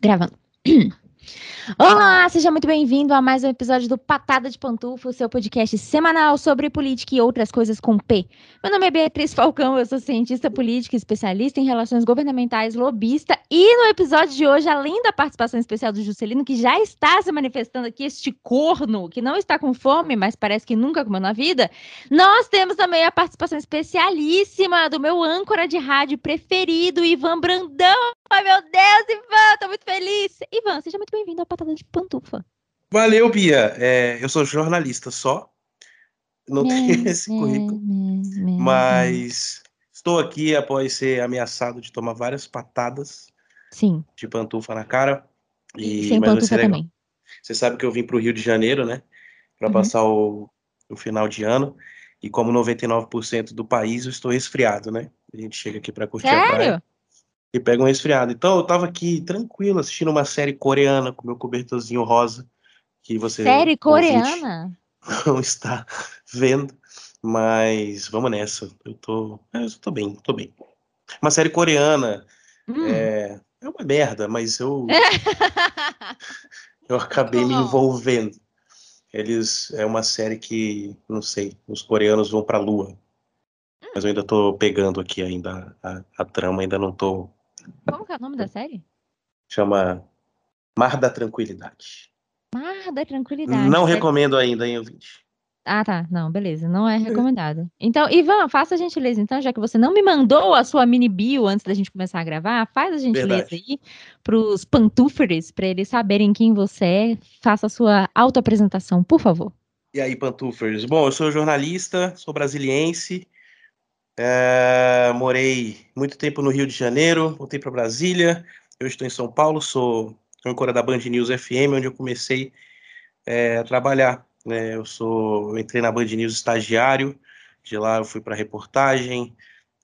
Gravando. Olá, seja muito bem-vindo a mais um episódio do Patada de Pantufa, o seu podcast semanal sobre política e outras coisas com P. Meu nome é Beatriz Falcão, eu sou cientista política, especialista em relações governamentais, lobista, e no episódio de hoje, além da participação especial do Juscelino, que já está se manifestando aqui, este corno, que não está com fome, mas parece que nunca comeu na vida, nós temos também a participação especialíssima do meu âncora de rádio preferido, Ivan Brandão. Ai, meu Deus, Ivan, tô muito feliz. Ivan, seja muito bem-vindo ao Patada de Pantufa. Valeu, Bia. É, eu sou jornalista só. Não tenho esse currículo. mas estou aqui após ser ameaçado de tomar várias patadas Sim. de pantufa na cara. E, sem pantufa também. Você sabe que eu vim para o Rio de Janeiro, né? Para uhum. passar o, o final de ano. E como 99% do país, eu estou resfriado, né? A gente chega aqui para curtir Sério? a praia e pega um resfriado. Então eu tava aqui tranquilo assistindo uma série coreana com meu cobertorzinho rosa que você Série coreana não está vendo, mas vamos nessa. Eu tô, é, eu tô bem, tô bem. Uma série coreana hum. é, é uma merda, mas eu eu acabei me envolvendo. Eles é uma série que não sei, os coreanos vão para a lua. Mas eu ainda tô pegando aqui ainda a, a trama, ainda não tô como que é o nome da série? Chama Mar da Tranquilidade. Mar da Tranquilidade. Não é... recomendo ainda, hein, ouvinte. Ah, tá. Não, beleza. Não é recomendado. Então, Ivan, faça a gentileza, então, já que você não me mandou a sua mini bio antes da gente começar a gravar, faz a gentileza Verdade. aí para os pantufres, para eles saberem quem você é. Faça a sua autoapresentação, por favor. E aí, pantufers? Bom, eu sou jornalista, sou brasiliense, é, morei muito tempo no Rio de Janeiro, voltei para Brasília. Eu estou em São Paulo, sou âncora da Band News FM, onde eu comecei é, a trabalhar. Né? Eu sou, eu entrei na Band News estagiário, de lá eu fui para reportagem,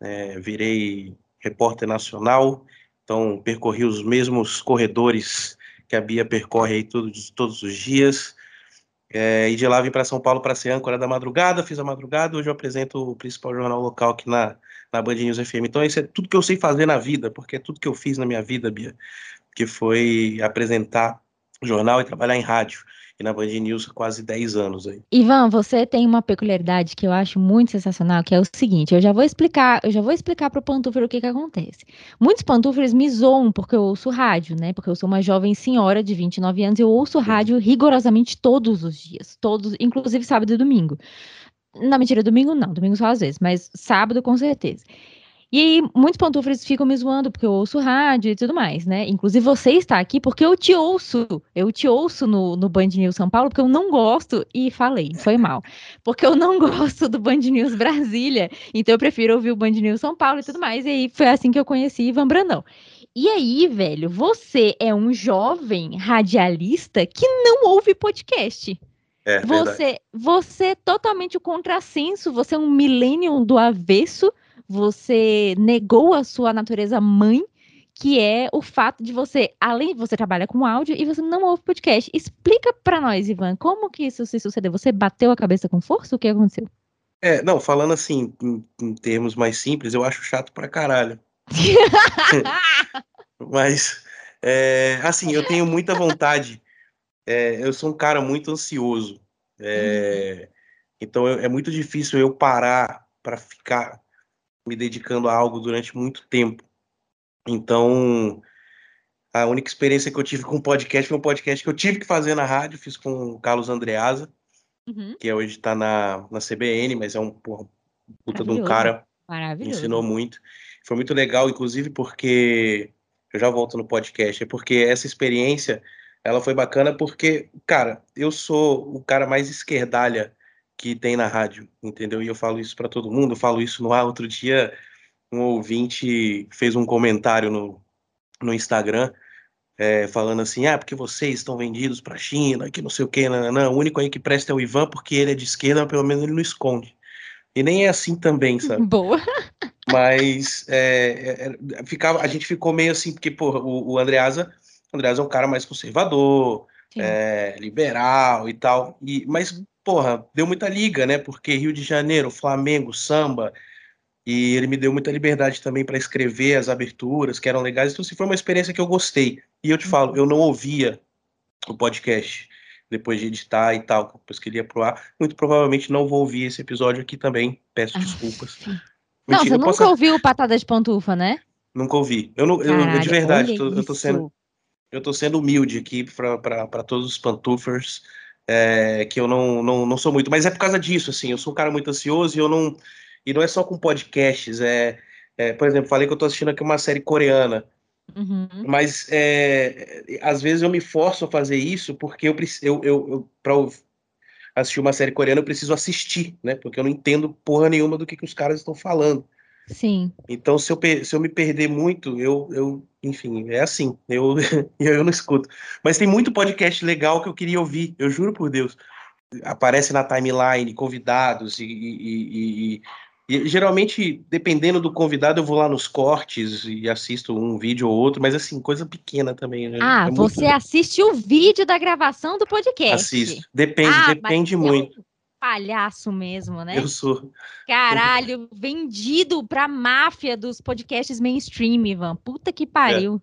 é, virei repórter nacional, então percorri os mesmos corredores que a Bia percorre aí todos, todos os dias. É, e de lá vim para São Paulo para ser âncora da madrugada, fiz a madrugada, hoje eu apresento o principal jornal local aqui na, na Band News FM. Então isso é tudo que eu sei fazer na vida, porque é tudo que eu fiz na minha vida, Bia, que foi apresentar jornal e trabalhar em rádio e na Band News há quase 10 anos aí. Ivan, você tem uma peculiaridade que eu acho muito sensacional, que é o seguinte, eu já vou explicar, eu já vou explicar pro pantufre o que que acontece. Muitos pantufres me zoam porque eu ouço rádio, né? Porque eu sou uma jovem senhora de 29 anos e eu ouço rádio rigorosamente todos os dias, todos, inclusive sábado e domingo. Na mentira, domingo não, domingo só às vezes, mas sábado com certeza. E aí, muitos pantufres ficam me zoando porque eu ouço rádio e tudo mais, né? Inclusive, você está aqui porque eu te ouço. Eu te ouço no, no Band News São Paulo porque eu não gosto. E falei, foi mal. Porque eu não gosto do Band News Brasília. Então, eu prefiro ouvir o Band News São Paulo e tudo mais. E aí, foi assim que eu conheci Ivan Brandão. E aí, velho, você é um jovem radialista que não ouve podcast. É, você, você é totalmente o contrassenso, você é um millennium do avesso você negou a sua natureza mãe, que é o fato de você, além de você trabalhar com áudio e você não ouve podcast. Explica para nós, Ivan, como que isso se sucedeu? Você bateu a cabeça com força? O que aconteceu? É, não, falando assim, em, em termos mais simples, eu acho chato pra caralho. Mas, é, assim, eu tenho muita vontade. É, eu sou um cara muito ansioso. É, uhum. Então é muito difícil eu parar para ficar me dedicando a algo durante muito tempo. Então, a única experiência que eu tive com podcast foi um podcast que eu tive que fazer na rádio, fiz com o Carlos Andreasa, uhum. que hoje está na, na CBN, mas é um porra, puta de um cara, me ensinou muito. Foi muito legal, inclusive, porque eu já volto no podcast, é porque essa experiência ela foi bacana porque, cara, eu sou o cara mais esquerdalha que tem na rádio, entendeu? E eu falo isso para todo mundo, eu falo isso no ar. Outro dia, um ouvinte fez um comentário no, no Instagram, é, falando assim: ah, porque vocês estão vendidos para a China, que não sei o que, não, não, o único aí que presta é o Ivan, porque ele é de esquerda, mas pelo menos ele não esconde. E nem é assim também, sabe? Boa. Mas é, é, é ficava, a gente ficou meio assim, porque, porra, o, o Andreasa, o Andreasa é um cara mais conservador, é, liberal e tal. E, mas porra, deu muita liga, né? Porque Rio de Janeiro, Flamengo, samba, e ele me deu muita liberdade também para escrever as aberturas, que eram legais. Então, assim, foi uma experiência que eu gostei. E eu te falo, eu não ouvia o podcast depois de editar e tal, depois que ele ia pro ar. Muito provavelmente não vou ouvir esse episódio aqui também. Peço desculpas. Não, Mentira, você nunca posso... ouviu Patada de Pantufa, né? Nunca ouvi. Eu, não, Caralho, eu de verdade, tô, eu tô sendo. Eu tô sendo humilde aqui para todos os pantufers, é, que eu não, não, não sou muito. Mas é por causa disso, assim, eu sou um cara muito ansioso e eu não. E não é só com podcasts, é, é por exemplo, falei que eu tô assistindo aqui uma série coreana. Uhum. Mas é, às vezes eu me forço a fazer isso porque eu, eu, eu, eu para assistir uma série coreana eu preciso assistir, né? Porque eu não entendo porra nenhuma do que, que os caras estão falando. Sim. Então, se eu, se eu me perder muito, eu, eu enfim, é assim, eu, eu não escuto. Mas tem muito podcast legal que eu queria ouvir, eu juro por Deus. Aparece na timeline convidados e, e, e, e, geralmente, dependendo do convidado, eu vou lá nos cortes e assisto um vídeo ou outro, mas assim, coisa pequena também. Né? Ah, é você muito... assiste o vídeo da gravação do podcast? Assisto. Depende, ah, depende muito. Um palhaço mesmo, né? Eu sou. Caralho, vendido pra máfia dos podcasts mainstream, Ivan. Puta que pariu. É.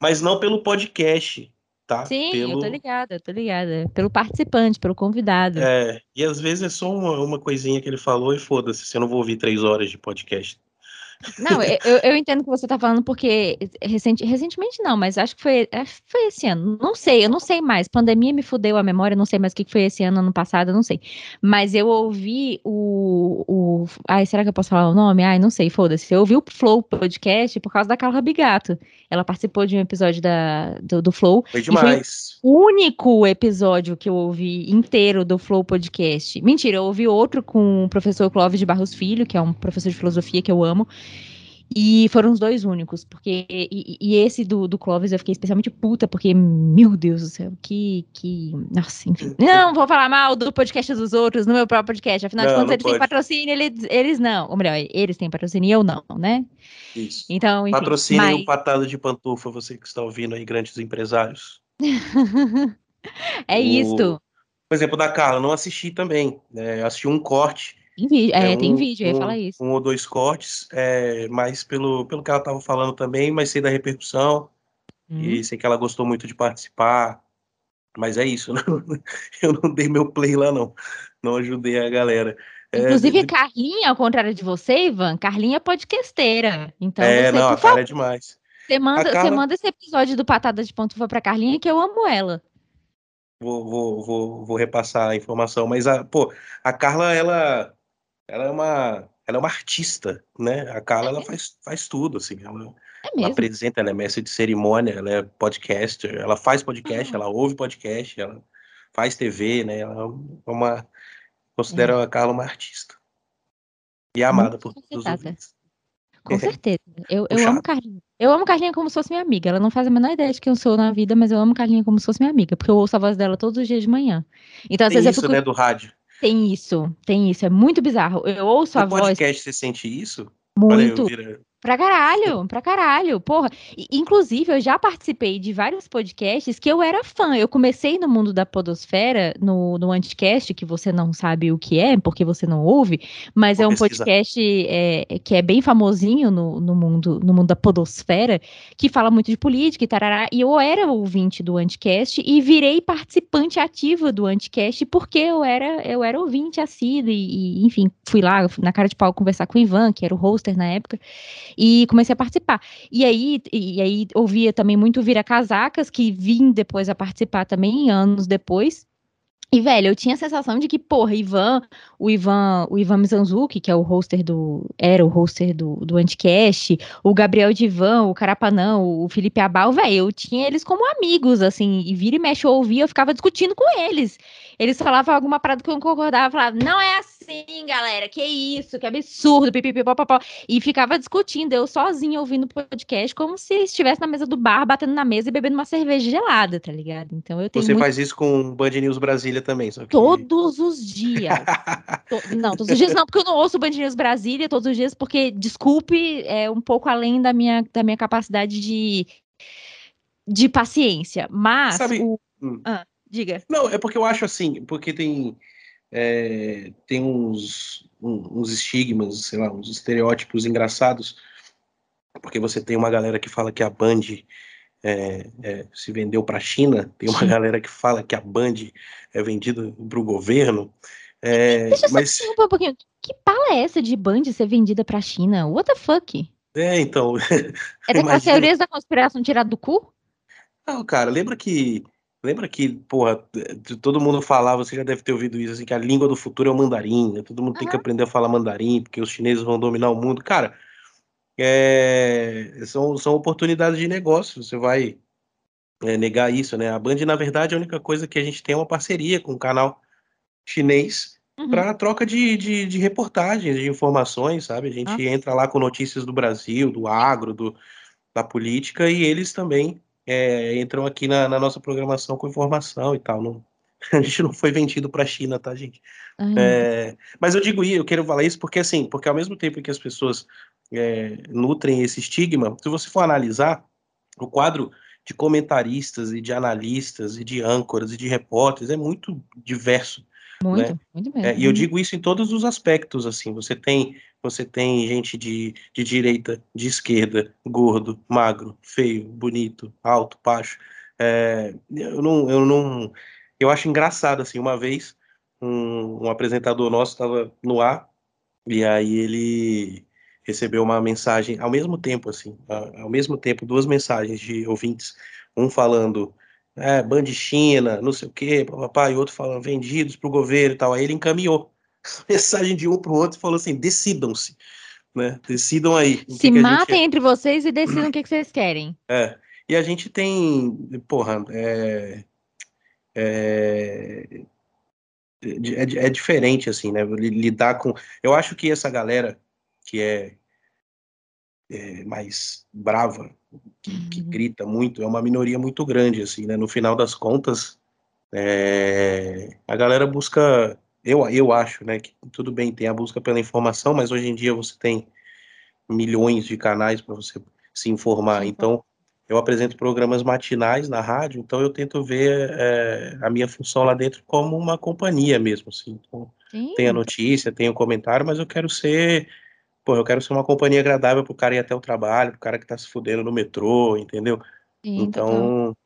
Mas não pelo podcast tá? Sim, pelo... eu tô ligada, eu tô ligada. Pelo participante, pelo convidado. É, e às vezes é só uma, uma coisinha que ele falou e foda-se, se eu não vou ouvir três horas de podcast. Não, eu, eu entendo o que você está falando, porque recente, recentemente não, mas acho que foi, foi esse ano. Não sei, eu não sei mais. Pandemia me fudeu a memória, não sei mais o que foi esse ano, ano passado, não sei. Mas eu ouvi o, o. Ai, será que eu posso falar o nome? Ai, não sei, foda-se. Eu ouvi o Flow podcast por causa da Carla Bigato. Ela participou de um episódio da, do, do Flow. Foi demais. Foi o único episódio que eu ouvi inteiro do Flow podcast. Mentira, eu ouvi outro com o professor Clóvis de Barros Filho, que é um professor de filosofia que eu amo. E foram os dois únicos, porque. E, e, esse do, do Clóvis eu fiquei especialmente puta, porque, meu Deus do céu, que. que nossa, enfim. Não vou falar mal do podcast dos outros no meu próprio podcast. Afinal não, de contas, eles pode. têm patrocínio, eles, eles não. Ou melhor, eles têm patrocínio e eu não, né? Isso. Então, enfim, Patrocínio mas... o patada de pantufa, você que está ouvindo aí, grandes empresários. é o... isto. Por exemplo, da Carla, não assisti também. Né? Assisti um corte tem vídeo, é, é um, tem vídeo, eu ia falar isso. Um ou dois cortes, é, mas pelo, pelo que ela estava falando também, mas sei da repercussão, hum. e sei que ela gostou muito de participar, mas é isso, não, eu não dei meu play lá não, não ajudei a galera. É, Inclusive, é, Carlinha, ao contrário de você, Ivan, Carlinha é podcasteira, então é, você, não, a cara é demais. Você manda, Carla... você manda esse episódio do Patada de Pantufa pra Carlinha, que eu amo ela. Vou, vou, vou, vou repassar a informação, mas, a, pô, a Carla, ela ela é uma, ela é uma artista, né? A Carla, ela faz, faz tudo, assim. Ela, é ela apresenta, ela é mestre de cerimônia, ela é podcaster, ela faz podcast, uhum. ela ouve podcast, ela faz TV, né? Ela é uma... Considero a Carla uma artista. E é amada por todos os ouvintes. Com certeza. Eu, eu amo Carlinha. Eu amo Carlinha como se fosse minha amiga. Ela não faz a menor ideia de quem eu sou na vida, mas eu amo Carlinha como se fosse minha amiga, porque eu ouço a voz dela todos os dias de manhã. Então, às Tem vezes isso, eu fico... né, do rádio. Tem isso, tem isso. É muito bizarro. Eu ouço no a voz. No podcast você sente isso? Muito. Pra caralho, pra caralho, porra. inclusive, eu já participei de vários podcasts que eu era fã. Eu comecei no mundo da podosfera, no, no Anticast, que você não sabe o que é, porque você não ouve, mas Vou é um pesquisar. podcast é, que é bem famosinho no, no, mundo, no mundo da podosfera, que fala muito de política e tarará. E eu era ouvinte do Anticast e virei participante ativa do Anticast porque eu era, eu era ouvinte assíduo e, e, enfim, fui lá na cara de pau conversar com o Ivan, que era o hoster na época e comecei a participar. E aí, e aí ouvia também muito Vira Casacas, que vim depois a participar também, anos depois. E, velho, eu tinha a sensação de que, porra, Ivan, o Ivan, o Ivan Mizanzuki, que é o hoster do. Era o hoster do, do Anticast, o Gabriel Divan, o Carapanã, o Felipe Abal, velho, eu tinha eles como amigos, assim, e vira e mexe, eu ouvia, eu ficava discutindo com eles. Eles falavam alguma parada que eu não concordava, falava, não é assim, galera, que isso, que absurdo, pipipipopopó. E ficava discutindo, eu sozinha ouvindo o podcast, como se estivesse na mesa do bar, batendo na mesa e bebendo uma cerveja gelada, tá ligado? Então eu tenho. Você muito... faz isso com Band News Brasília também, só que... Todos os dias. to... Não, todos os dias não, porque eu não ouço Band News Brasília todos os dias, porque, desculpe, é um pouco além da minha, da minha capacidade de, de paciência. Mas. Sabe... O... Hum. Ah. Diga. Não, é porque eu acho assim, porque tem, é, tem uns, uns estigmas, sei lá, uns estereótipos engraçados, porque você tem uma galera que fala que a Band é, é, se vendeu para a China. Tem uma Sim. galera que fala que a Band é vendida para o governo. É, Deixa eu mas... só um pouquinho. Que pala é essa de Band ser vendida para a China? What the fuck? É, então. É daquelas teorias da conspiração tirada do cu? Não, cara, lembra que. Lembra que, porra, todo mundo falava, você já deve ter ouvido isso, assim, que a língua do futuro é o mandarim, né? Todo mundo uhum. tem que aprender a falar mandarim, porque os chineses vão dominar o mundo. Cara, é, são, são oportunidades de negócio, você vai é, negar isso, né? A Band, na verdade, a única coisa que a gente tem é uma parceria com o um canal chinês uhum. para troca de, de, de, reportagens, de informações, sabe? A gente ah. entra lá com notícias do Brasil, do agro, do, da política, e eles também é, entram aqui na, na, nossa programação com informação e tal. Não, a gente não foi vendido para a China, tá, gente? É, mas eu digo isso, eu quero falar isso porque, assim, porque ao mesmo tempo que as pessoas é, nutrem esse estigma, se você for analisar o quadro de comentaristas e de analistas e de âncoras e de repórteres é muito diverso. Muito, né? muito mesmo. É, e eu digo isso em todos os aspectos, assim, você tem você tem gente de, de direita, de esquerda, gordo, magro, feio, bonito, alto, baixo. É, eu não, eu não, eu acho engraçado assim. Uma vez um, um apresentador nosso estava no ar e aí ele recebeu uma mensagem ao mesmo tempo, assim, ao mesmo tempo, duas mensagens de ouvintes, um falando é, China, não sei o quê, papai, e outro falando vendidos para o governo e tal. Aí ele encaminhou mensagem de um para o outro e falou assim: decidam-se, né? Decidam aí. Se matem gente... entre vocês e decidam o que, que, vocês querem. É. E a gente tem, porra, é, é, é, é diferente, assim, né? Lidar com. Eu acho que essa galera que é, é mais brava, que, que, uhum. grita muito, é uma minoria muito grande, assim, né? No final das contas, é, a galera busca, eu, eu acho, né, que tudo bem, tem a busca pela informação, mas hoje em dia você tem milhões de canais para você se informar, então eu apresento programas matinais na rádio, então eu tento ver é, a minha função lá dentro como uma companhia mesmo, assim, então, tem a notícia, tem o comentário, mas eu quero ser pô, eu quero ser uma companhia agradável pro cara ir até o trabalho, pro cara que tá se fudendo no metrô, entendeu? Sim, então,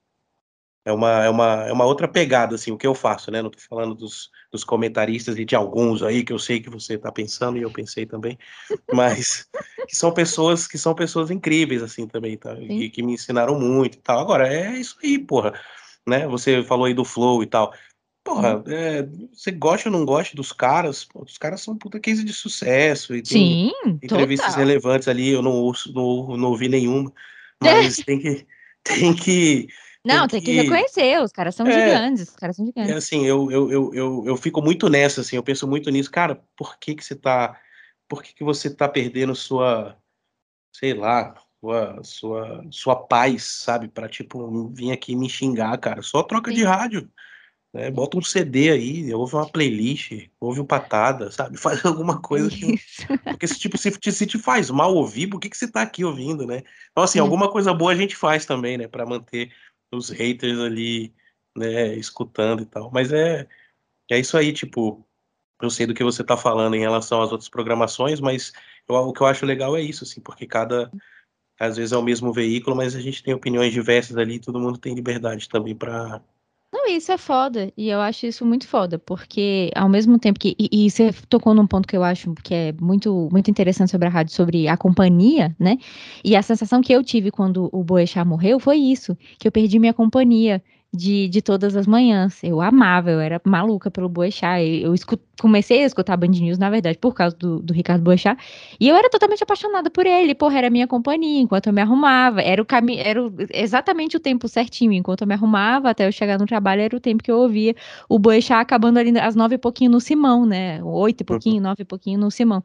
é uma, é, uma, é uma outra pegada, assim, o que eu faço, né? Não tô falando dos, dos comentaristas e de alguns aí que eu sei que você tá pensando e eu pensei também, mas que são pessoas que são pessoas incríveis, assim, também, tá? E que me ensinaram muito e tal. Agora, é isso aí, porra, né? Você falou aí do flow e tal. Porra, é, você gosta ou não gosta dos caras, pô, os caras são puta case de sucesso e tem Sim, entrevistas total. relevantes ali, eu não ouço, não, não ouvi nenhuma, mas tem que tem que não, tem, tem que, que, reconhecer, os caras são é, gigantes, os caras são gigantes. É assim, eu, eu, eu, eu, eu fico muito nessa, assim, eu penso muito nisso, cara, por que que você tá, por que que você tá perdendo sua, sei lá, sua, sua, sua paz, sabe, pra, tipo, vir aqui me xingar, cara, só troca Sim. de rádio, né? Bota um CD aí, ouve uma playlist, ouve um patada, sabe? Faz alguma coisa. Que... Porque se, tipo, se, se te faz mal ouvir, por que, que você tá aqui ouvindo, né? Então, assim, é. alguma coisa boa a gente faz também, né? Para manter os haters ali, né, escutando e tal. Mas é, é isso aí, tipo, eu sei do que você tá falando em relação às outras programações, mas eu, o que eu acho legal é isso, assim, porque cada. Às vezes é o mesmo veículo, mas a gente tem opiniões diversas ali, todo mundo tem liberdade também para isso é foda. E eu acho isso muito foda, porque ao mesmo tempo que. E, e, você tocou num ponto que eu acho que é muito, muito interessante sobre a rádio, sobre a companhia, né? E a sensação que eu tive quando o Boechat morreu foi isso: que eu perdi minha companhia de, de todas as manhãs. Eu amava, eu era maluca pelo Boechat. Eu, eu comecei a escutar Band News, na verdade, por causa do, do Ricardo Boechat. E eu era totalmente apaixonada por ele. Porra, era minha companhia enquanto eu me arrumava. Era o caminho, era o, exatamente o tempo certinho. Enquanto eu me arrumava até eu chegar no trabalho, era o tempo que eu ouvia o Boechat acabando ali às nove e pouquinho no Simão, né? Oito e pouquinho, uhum. nove e pouquinho no Simão.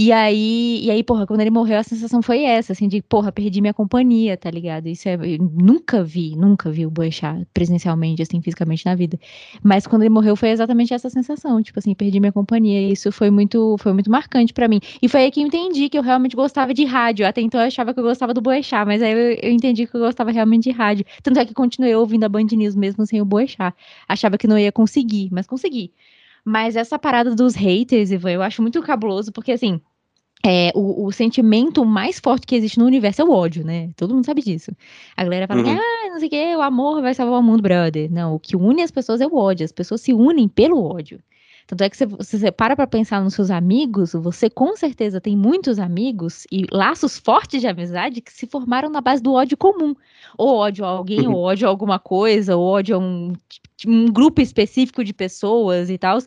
E aí, e aí, porra, quando ele morreu, a sensação foi essa, assim, de, porra, perdi minha companhia, tá ligado? Isso é. nunca vi, nunca vi o Boechat presencialmente, assim, fisicamente na vida. Mas quando ele morreu, foi exatamente essa sensação, tipo assim, perdi minha companhia. E isso foi muito, foi muito marcante para mim. E foi aí que eu entendi que eu realmente gostava de rádio. Até então eu achava que eu gostava do Boechat, mas aí eu, eu entendi que eu gostava realmente de rádio. Tanto é que continuei ouvindo a Band News mesmo sem o Boechat. Achava que não ia conseguir, mas consegui. Mas essa parada dos haters, Ivan, eu acho muito cabuloso, porque assim, é, o, o, sentimento mais forte que existe no universo é o ódio, né? Todo mundo sabe disso. A galera fala, uhum. ah, não sei o que, o amor vai salvar o mundo, brother. Não, o que une as pessoas é o ódio. As pessoas se unem pelo ódio. Tanto é que se você para para pensar nos seus amigos, você com certeza tem muitos amigos e laços fortes de amizade que se formaram na base do ódio comum. Ou ódio a alguém, ou ódio a alguma coisa, ou ódio a um, um grupo específico de pessoas e tal.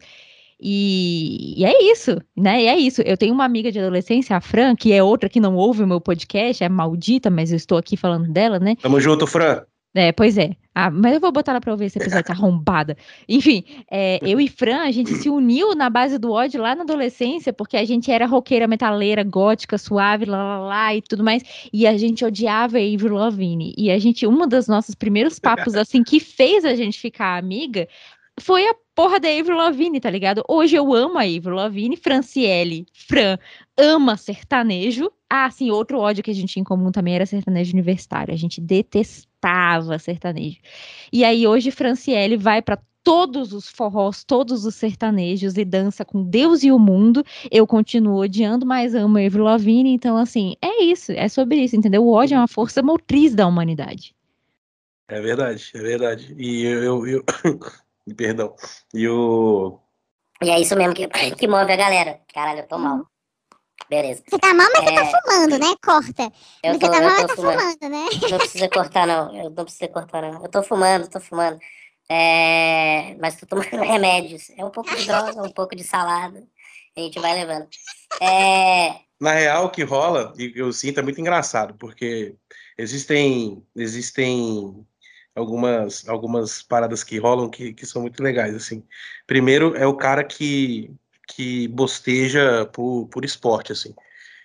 E, e, é isso, né? E é isso. Eu tenho uma amiga de adolescência, a Fran, que é outra que não ouve o meu podcast, é maldita, mas eu estou aqui falando dela, né? Tamo junto, Fran. É, pois é. Ah, mas eu vou botar ela pra ouvir esse episódio, tá arrombada. Enfim, é, eu e Fran, a gente se uniu na base do ódio lá na adolescência, porque a gente era roqueira, metaleira, gótica, suave, lá, lá, lá e tudo mais. E a gente odiava a Avril Lavigne. E a gente, uma dos nossos primeiros papos, assim, que fez a gente ficar amiga, foi a porra da Avril Lavigne, tá ligado? Hoje eu amo a Avril Lavigne, Franciele, Fran, ama sertanejo. Ah, sim, outro ódio que a gente tinha em comum também era sertanejo universitário. A gente detestava sertanejo. E aí hoje Franciele vai para todos os forrós, todos os sertanejos e dança com Deus e o mundo. Eu continuo odiando, mas amo Avril Lavigne. Então, assim, é isso, é sobre isso, entendeu? O ódio é uma força motriz da humanidade. É verdade, é verdade. E eu, eu, eu Perdão. E o. E é isso mesmo que, que move a galera. Caralho, eu tô mal. Beleza. Você tá mal, mas é... você tá fumando, né? Corta. Eu tô, você tá mal, mas tá fumando. fumando, né? Não precisa cortar, não. Eu não precisa cortar, não. Eu tô fumando, tô fumando. É... Mas tô tomando remédios. É um pouco de droga, um pouco de salada. A gente vai levando. É... Na real, o que rola, e eu sinto, é muito engraçado, porque existem, existem algumas, algumas paradas que rolam que, que são muito legais, assim. Primeiro é o cara que, que bosteja por, por esporte, assim.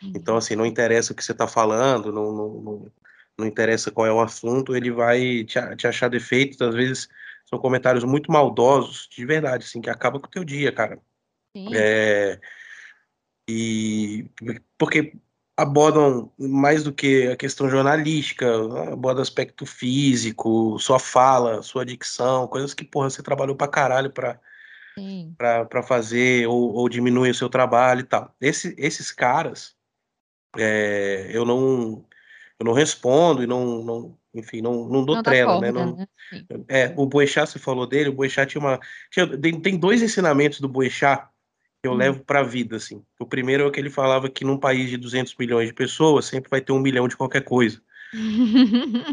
Então, uhum. assim, não interessa o que você está falando, não, não, não, interessa qual é o assunto, ele vai te, te achar defeitos, às vezes são comentários muito maldosos, de verdade, assim, que acaba com o teu dia, cara. Sim. É, e porque abordam mais do que a questão jornalística, aborda aspecto físico, sua fala, sua dicção, coisas que, porra, você trabalhou pra caralho pra, pra fazer ou, ou diminuir o seu trabalho e tal. Esse, esses caras, é, eu não eu não respondo e não, não enfim, não, não dou não trela, né? Não, né? É, o Boechat, você falou dele, o Boechat tinha uma... Tinha, tem, tem dois ensinamentos do Boechat eu hum. levo para a vida, assim. O primeiro é o que ele falava que num país de 200 milhões de pessoas sempre vai ter um milhão de qualquer coisa.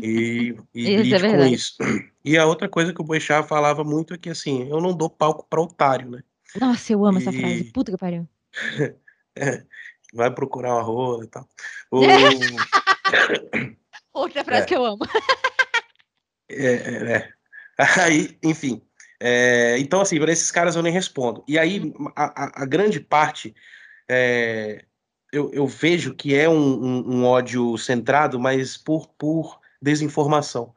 E e isso é com isso. E a outra coisa que o Boechat falava muito é que, assim, eu não dou palco para otário, né? Nossa, eu amo e... essa frase. Puta que pariu. é, vai procurar uma rola e tal. O... Outra frase é. que eu amo. é, é, é. Aí, enfim, é, então, assim, para esses caras eu nem respondo. E aí, uhum. a, a, a grande parte, é, eu, eu, vejo que é um, um, um, ódio centrado, mas por, por desinformação,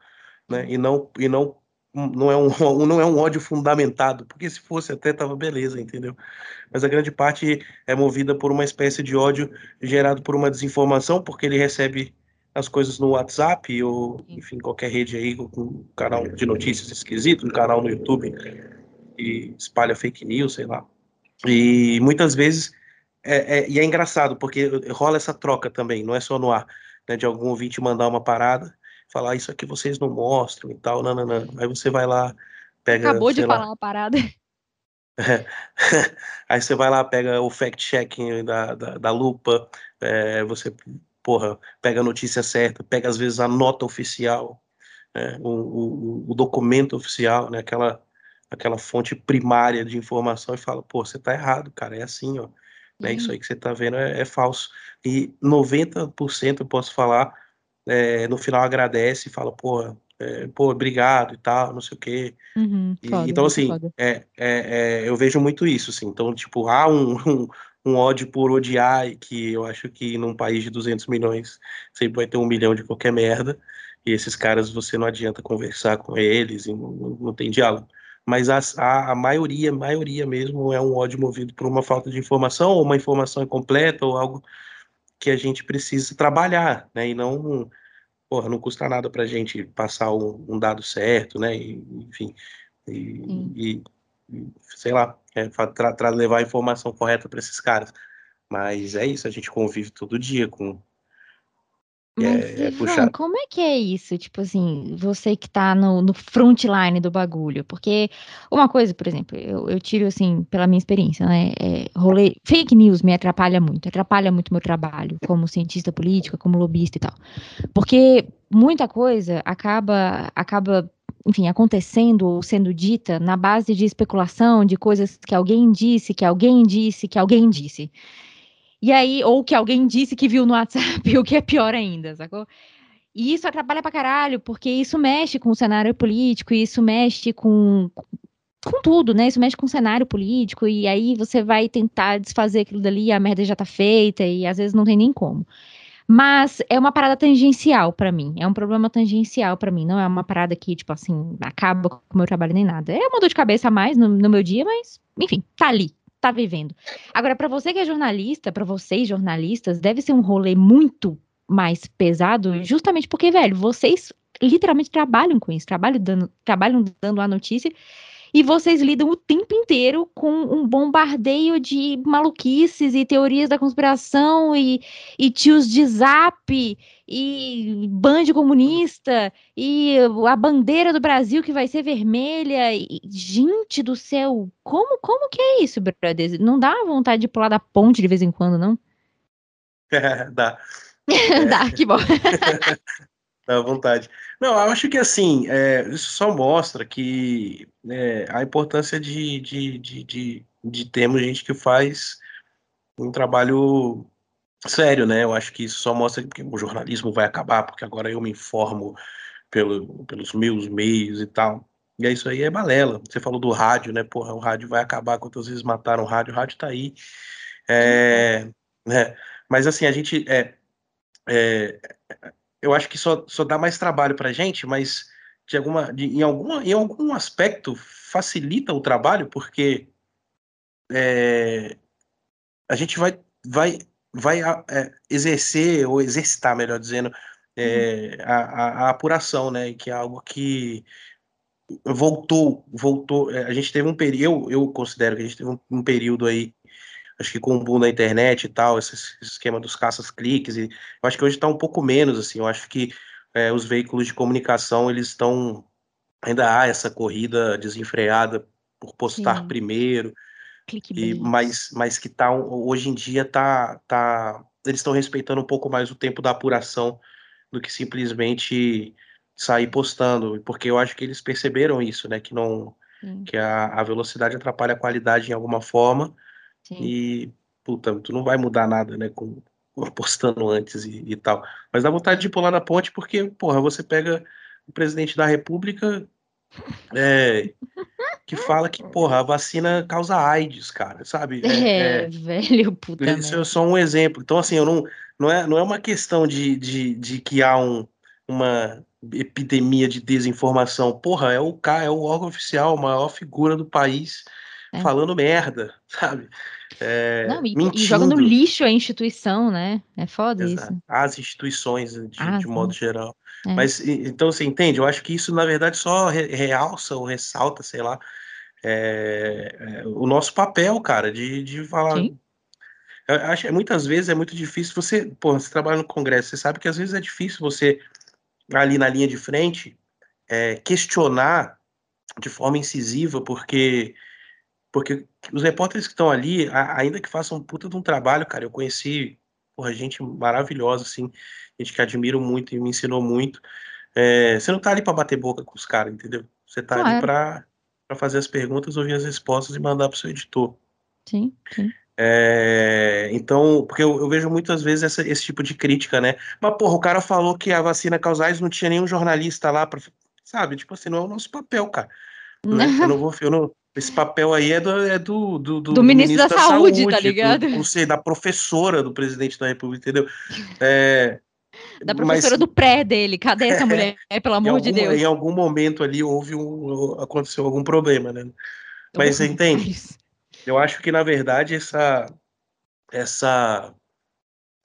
né? E não, e não, não, é um, não é um ódio fundamentado, porque se fosse até tava beleza, entendeu? Mas a grande parte é movida por uma espécie de ódio gerado por uma desinformação, porque ele recebe as coisas no WhatsApp ou, enfim, qualquer rede aí, com um canal de notícias esquisito, um canal no YouTube e espalha fake news, sei lá. E muitas vezes, é, é, e é engraçado, porque rola essa troca também, não é só no ar, né, de algum ouvinte mandar uma parada, falar isso aqui vocês não mostram e tal, não, não, não. Aí você vai lá, pega. Acabou de lá, falar uma parada. Aí você vai lá, pega o fact-checking da, da, da, lupa, é, você porra, pega a notícia certa, pega às vezes a nota oficial, né, o, o, o, documento oficial, né, aquela, aquela fonte primária de informação e fala, pô, você tá errado, cara, é assim, ó. Né, isso aí que você tá vendo é, é falso. E 90% eu posso falar, é, no final agradece e fala, porra, é, pô, obrigado e tal, não sei o quê. Uhum, e, foda, então, assim, é, é, é, eu vejo muito isso, assim. Então, tipo, há um, um, um ódio por odiar, e que eu acho que num país de 200 milhões sempre vai ter um milhão de qualquer merda, e esses caras você não adianta conversar com eles, e não, não tem diálogo. Mas a, a, a maioria, maioria mesmo, é um ódio movido por uma falta de informação, ou uma informação incompleta, ou algo que a gente precisa trabalhar, né, e não, porra, não custa nada pra gente passar um, um dado certo, né, e, enfim, e, e, e sei lá, é, levar a informação correta para esses caras. Mas é isso, a gente convive todo dia com. Mas, É, é Ivan, puxar. como é que é isso? Tipo assim, você que tá no, no frontline do bagulho. Porque uma coisa, por exemplo, eu, eu tiro assim, pela minha experiência, né? é, rolê, fake news me atrapalha muito, atrapalha muito meu trabalho como cientista política, como lobista e tal. Porque muita coisa acaba, acaba, enfim, acontecendo ou sendo dita na base de especulação, de coisas que alguém disse, que alguém disse, que alguém disse. E aí, ou que alguém disse que viu no WhatsApp, o que é pior ainda, sacou? E isso atrapalha pra caralho, porque isso mexe com o cenário político, isso mexe com, com tudo, né? Isso mexe com o cenário político, e aí você vai tentar desfazer aquilo dali, a merda já tá feita, e às vezes não tem nem como. Mas é uma parada tangencial pra mim, é um problema tangencial pra mim, não é uma parada que, tipo assim, acaba com o meu trabalho nem nada. É uma dor de cabeça a mais no, no meu dia, mas, enfim, tá ali, tá vivendo. Agora, pra você que é jornalista, pra vocês jornalistas, deve ser um rolê muito mais pesado, justamente porque, velho, vocês literalmente trabalham com isso, trabalham dando, trabalham dando a notícia e vocês lidam o tempo inteiro com um bombardeio de maluquices e teorias da conspiração e, e tios de zap e band comunista e a bandeira do Brasil que vai ser vermelha. E, gente do céu, como, como que é isso, brother? Não dá vontade de pular da ponte de vez em quando, não? Dá. dá, que bom. Dá vontade. Não, eu acho que assim, é, isso só mostra que é, a importância de, de, de, de, de termos gente que faz um trabalho sério, né? Eu acho que isso só mostra que o jornalismo vai acabar, porque agora eu me informo pelo, pelos meus meios e tal. E é isso aí é balela. Você falou do rádio, né? Porra, o rádio vai acabar. Quantas vezes mataram o rádio? O rádio tá aí. É, né? Mas assim, a gente. É, é, eu acho que só, só dá mais trabalho pra gente, mas de alguma, de, em, alguma, em algum aspecto facilita o trabalho, porque é, a gente vai, vai, vai é, exercer, ou exercitar, melhor dizendo, é, a, a, a apuração, né? Que é algo que voltou, voltou. é, A gente teve um período, eu, eu considero que a gente teve um, um período aí, acho que com o boom da internet e tal, esse, esse esquema dos caças-cliques, e eu acho que hoje está um pouco menos, assim, eu acho que é, os veículos de comunicação, eles estão, ainda há essa corrida desenfreada por postar Sim. primeiro, e, mas, mas que tá, hoje em dia tá, tá, eles estão respeitando um pouco mais o tempo da apuração do que simplesmente sair postando, porque eu acho que eles perceberam isso, né, que não, Sim, que a, a velocidade atrapalha a qualidade em alguma forma, sim. e, puta, tu não vai mudar nada, né, com postando antes e, e tal. Mas dá vontade de pular na ponte porque, porra, você pega o presidente da República é, que fala que, porra, a vacina causa AIDS, cara, sabe? É, É, é, velho, puta isso é só um exemplo. Então, assim, eu não, não, é, não é uma questão de, de, de que há um, uma epidemia de desinformação. Porra, é o é o órgão oficial, a maior figura do país É. falando merda, sabe? É, Não, e, e joga no lixo a instituição, né? É foda Exato. isso. As instituições, de, Ah, de modo geral. É. Mas, então, você entende? Eu acho que isso, na verdade, só re- realça ou ressalta, sei lá, é, é, o nosso papel, cara, de, de falar. Sim. Eu acho muitas vezes é muito difícil você, pô, você trabalha no Congresso, você sabe que às vezes é difícil você, ali na linha de frente, é, questionar de forma incisiva, porque, porque os repórteres que estão ali, ainda que façam um puta de um trabalho, cara, eu conheci, porra, gente maravilhosa, assim, gente que admiro muito e me ensinou muito. É, você não tá ali para bater boca com os caras, entendeu? Você tá ali Claro. para para fazer as perguntas, ouvir as respostas e mandar pro seu editor. Sim, sim. É, então, porque eu, eu vejo muitas vezes essa- esse tipo de crítica, né? Mas, porra, o cara falou que a vacina causa AIDS, não tinha nenhum jornalista lá para, sabe? Tipo assim, não é o nosso papel, cara. Né? Eu não vou, eu não, esse papel aí é do, é do, do, do- Do ministro da Saúde, tá ligado? do- ou seja, da professora do presidente da República, entendeu? É, Da mas professora do pré dele. Cadê essa mulher? Pelo em amor de algum, Deus. em algum momento ali houve um, aconteceu algum problema, né? Mas você entende? Eu acho que, na verdade, essa, essa,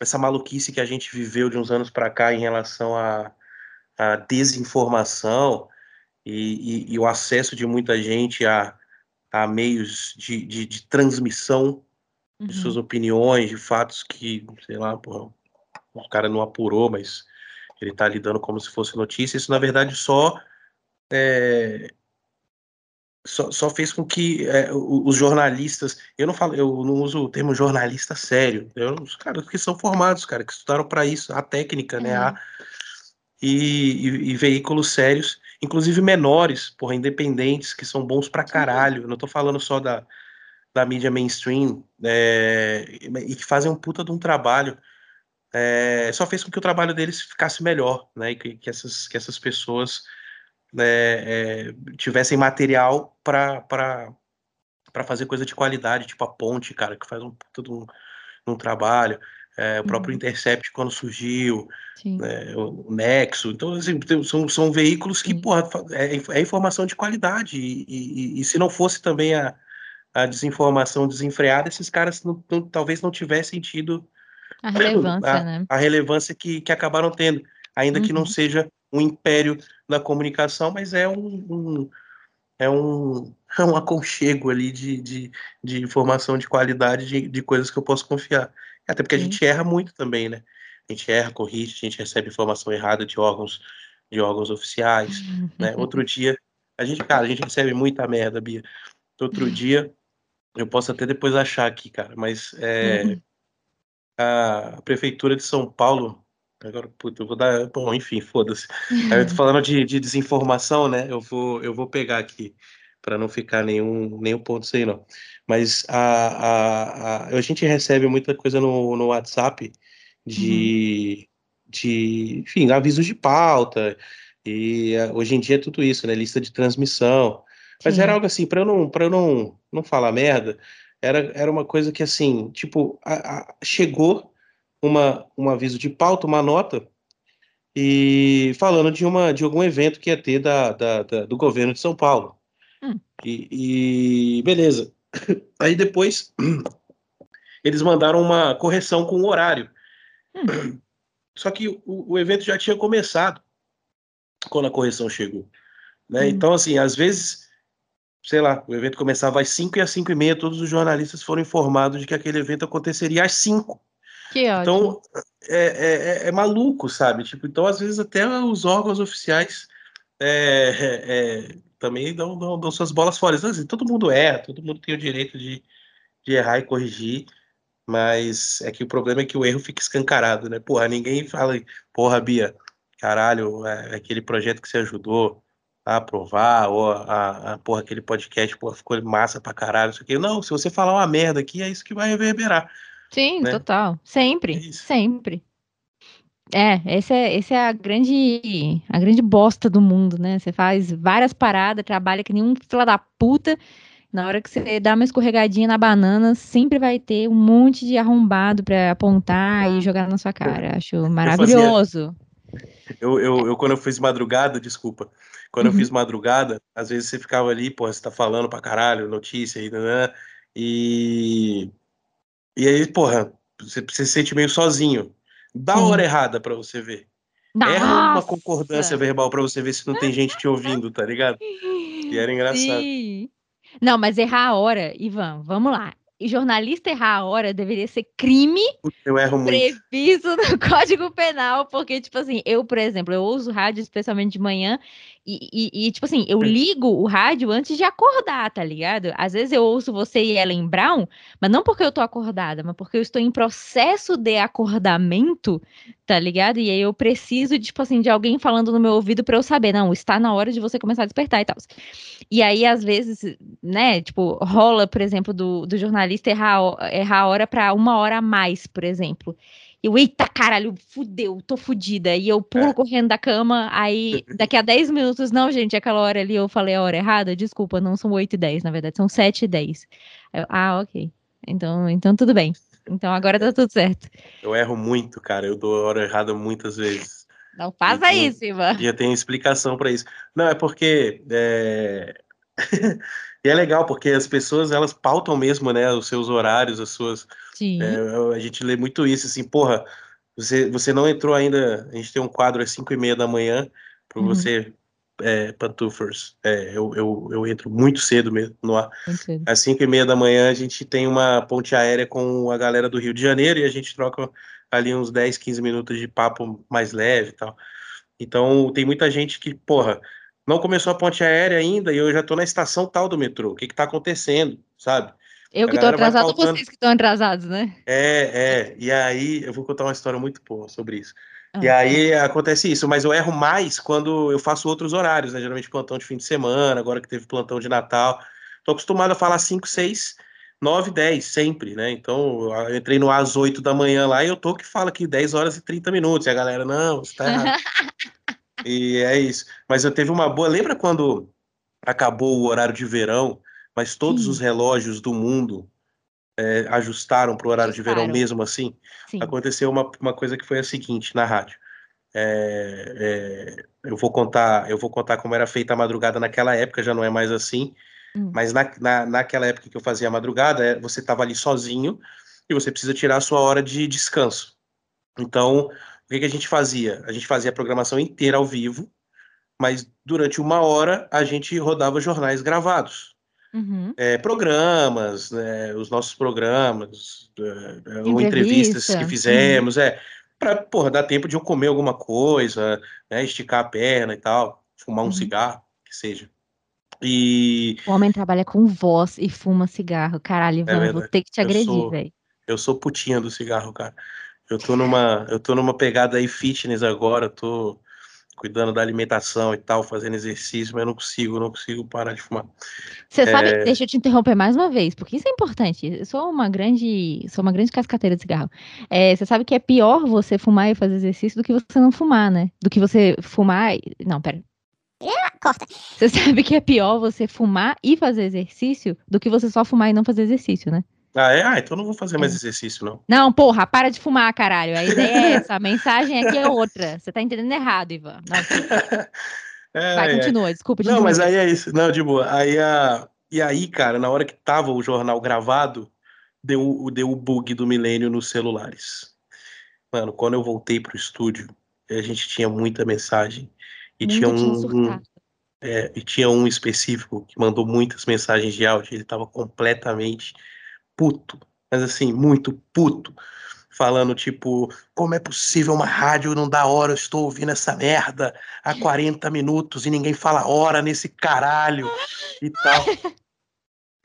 essa maluquice que a gente viveu de uns anos para cá em relação à, à desinformação e, e- e o acesso de muita gente a, a meios de, de, de transmissão de suas opiniões, de fatos que, sei lá, porra, o cara não apurou, mas ele tá lidando como se fosse notícia. Isso, na verdade, só é, só, só, fez com que é, os jornalistas, eu não falo, eu não uso o termo jornalista sério, eu, os caras que são formados, cara, que estudaram para isso, a técnica, né, a, e, e, e, veículos sérios, inclusive menores, porra, independentes, que são bons pra caralho, eu não tô falando só da, da mídia mainstream, é, e que fazem um puta de um trabalho, é, só fez com que o trabalho deles ficasse melhor, né, e que, que essas, que essas pessoas né, é, tivessem material para fazer coisa de qualidade, tipo a Ponte, cara, que faz um puta de um, um trabalho. É, o próprio uhum. Intercept quando surgiu, né, o Nexo. Então, assim, são, são veículos que, porra, é, é, informação de qualidade. E, e, e, se não fosse também a, a desinformação desenfreada, esses caras não, não, talvez não tivessem tido a relevância, a, né? a relevância que, que acabaram tendo, ainda uhum. que não uhum. seja um império da comunicação, mas é um, um é um, é um aconchego ali de, de, de informação de qualidade, de, de coisas que eu posso confiar. Até porque Sim. a gente erra muito também, né? A gente erra, corrige, a gente recebe informação errada de órgãos, de órgãos oficiais, né? Outro dia, a gente, cara, a gente recebe muita merda, Bia. Outro dia, eu posso até depois achar aqui, cara, mas é, uhum. a prefeitura de São Paulo Agora, puta, eu vou dar. Bom, enfim, foda-se. Aí eu tô falando de, de, desinformação, né? Eu vou, eu vou pegar aqui, para não ficar nenhum, nenhum ponto sem não. Mas a, a, a, a gente recebe muita coisa no, no WhatsApp de, uhum. de, enfim, avisos de pauta. E hoje em dia é tudo isso, né? Lista de transmissão. Mas Sim. era algo assim, para eu não, para eu não, não falar merda, era, era uma coisa que assim, tipo, a, a, chegou uma, um aviso de pauta, uma nota, e falando de, uma, de algum evento que ia ter da, da, da do governo de São Paulo. Hum. E, e, beleza. Aí depois eles mandaram uma correção com o horário. Hum. Só que o, o, evento já tinha começado quando a correção chegou. Né? Hum. Então, assim, às vezes, sei lá, o evento começava às 5 e às 5 e meia, todos os jornalistas foram informados de que aquele evento aconteceria às 5. Que então, é, é, é, maluco, sabe? Tipo, então, às vezes, até os órgãos oficiais é, é, também dão, dão, dão, suas bolas fora. Então, assim, todo mundo erra, todo mundo tem o direito de, de errar e corrigir, mas é que o problema é que o erro fica escancarado, né? Porra, ninguém fala, porra, Bia, caralho, é, aquele projeto que você ajudou a aprovar, ou a, a porra, aquele podcast, porra, ficou massa pra caralho, isso aqui. Não, se você falar uma merda aqui, é isso que vai reverberar. Sim, né? total. Sempre, é sempre. É, esse é, é a grande a grande bosta do mundo, né? Você faz várias paradas, trabalha que nem um fila da puta. Na hora que você dá uma escorregadinha na banana, sempre vai ter um monte de arrombado para apontar e jogar na sua cara. Acho maravilhoso. Eu, eu, eu, quando eu fiz madrugada, desculpa, quando uhum. eu fiz madrugada, às vezes você ficava ali, pô, você tá falando pra caralho, notícia aí, né? E e aí, porra, você, você se sente meio sozinho. Dá a hora errada para você ver. Nossa. Erra uma concordância verbal para você ver se não tem gente te ouvindo, tá ligado? E era engraçado. Sim. Não, mas errar a hora, Ivan, vamos lá jornalista errar a hora deveria ser crime eu erro previsto muito. no Código Penal, porque, tipo assim, eu, por exemplo, eu uso rádio especialmente de manhã e, e, e, tipo assim, eu ligo o rádio antes de acordar, tá ligado? Às vezes eu ouço você e Ellen Brown, mas não porque eu tô acordada, mas porque eu estou em processo de acordamento, tá ligado? E aí eu preciso, tipo assim, de alguém falando no meu ouvido para eu saber, não, está na hora de você começar a despertar e tal. E aí, às vezes, né, tipo, rola, por exemplo, do, do jornalista errar, errar a hora para uma hora a mais, por exemplo. Eu, eita caralho, fudeu, tô fudida. E eu pulo é. correndo da cama, aí daqui a 10 minutos, não, gente, aquela hora ali eu falei a hora errada, desculpa, não são 8 e 10, na verdade, são 7 e 10. Eu, ah, ok. Então, então tudo bem. Então agora tá tudo certo. Eu erro muito, cara, eu dou a hora errada muitas vezes. Não faça e, isso, Ivan. E eu tenho explicação para isso. Não, é porque. É... E é legal, porque as pessoas, elas pautam mesmo, né, os seus horários, as suas... Sim. É, a gente lê muito isso, assim, porra, você, você não entrou ainda, a gente tem um quadro às 5 e meia da manhã, para uhum. você é, Pantufers. É, eu, eu, eu entro muito cedo mesmo no ar. Cedo. Às 5 e meia da manhã a gente tem uma ponte aérea com a galera do Rio de Janeiro e a gente troca ali uns 10, 15 minutos de papo mais leve e tal. Então tem muita gente que, porra, não começou a ponte aérea ainda e eu já tô na estação tal do metrô. O que que tá acontecendo, sabe? Eu A que vai atrasado, vocês que estão atrasados, né? É, é. E aí eu vou contar uma história muito boa sobre isso. E Ah, aí acontece isso, mas eu erro mais quando eu faço outros horários, né? Geralmente plantão de fim de semana, agora que teve plantão de Natal. Tô acostumado a falar 5, 6, 9, 10, sempre, né? Então eu entrei no às 8 da manhã lá e eu tô que fala aqui 10 horas e 30 minutos. E a galera, não, você tá errado. e é isso. Mas eu teve uma boa. Lembra quando acabou o horário de verão, mas todos Sim. os relógios do mundo é, ajustaram para o horário de verão Ajustaram. mesmo assim? Sim. aconteceu uma, uma coisa que foi a seguinte na rádio. É, é, eu vou contar, eu vou contar como era feita a madrugada naquela época, já não é mais assim. Hum. Mas na, na, naquela época que eu fazia a madrugada, é, você estava ali sozinho e você precisa tirar a sua hora de descanso. Então, que, que a gente fazia? A gente fazia a programação inteira ao vivo, mas durante uma hora a gente rodava jornais gravados Uhum. é, programas, né, os nossos programas, é, é, ou Entrevista, entrevistas que uhum. fizemos, é, para, dar tempo de eu comer alguma coisa, né, esticar a perna e tal, fumar um Uhum. cigarro, que seja. E O homem trabalha com voz e fuma cigarro. Caralho, Ivan, vou É verdade. ter que te agredir, velho. eu sou putinha do cigarro, cara. Eu tô numa, eu tô numa pegada aí fitness agora, tô cuidando da alimentação e tal, fazendo exercício, mas eu não consigo, não consigo parar de fumar. Você sabe, É. deixa eu te interromper mais uma vez, porque isso é importante. Eu sou uma grande, sou uma grande cascateira de cigarro. É, você sabe que é pior você fumar e fazer exercício do que você não fumar, né? Do que você fumar. e- Não, pera. Corta. Você sabe que é pior você fumar e fazer exercício do que você só fumar e não fazer exercício, né? Ah, é? Ah, então eu não vou fazer mais É. exercício, não. Não, porra, para de fumar, caralho. A ideia é essa, a mensagem aqui é outra. Você tá entendendo errado, Ivan. Desculpa. É, vai, é. continua, desculpa. Não, mas aí é isso. Não, de boa. Aí, a... E aí, cara, na hora que tava o jornal gravado, deu, o- deu o bug do milênio nos celulares. Mano, quando eu voltei pro estúdio, a gente tinha muita mensagem. E tinha um, um- é, e tinha um específico que mandou muitas mensagens de áudio. Ele tava completamente puto. Mas assim, muito puto. Falando, tipo, como é possível uma rádio não dar hora? Eu estou ouvindo essa merda há 40 minutos e ninguém fala hora nesse caralho e tal.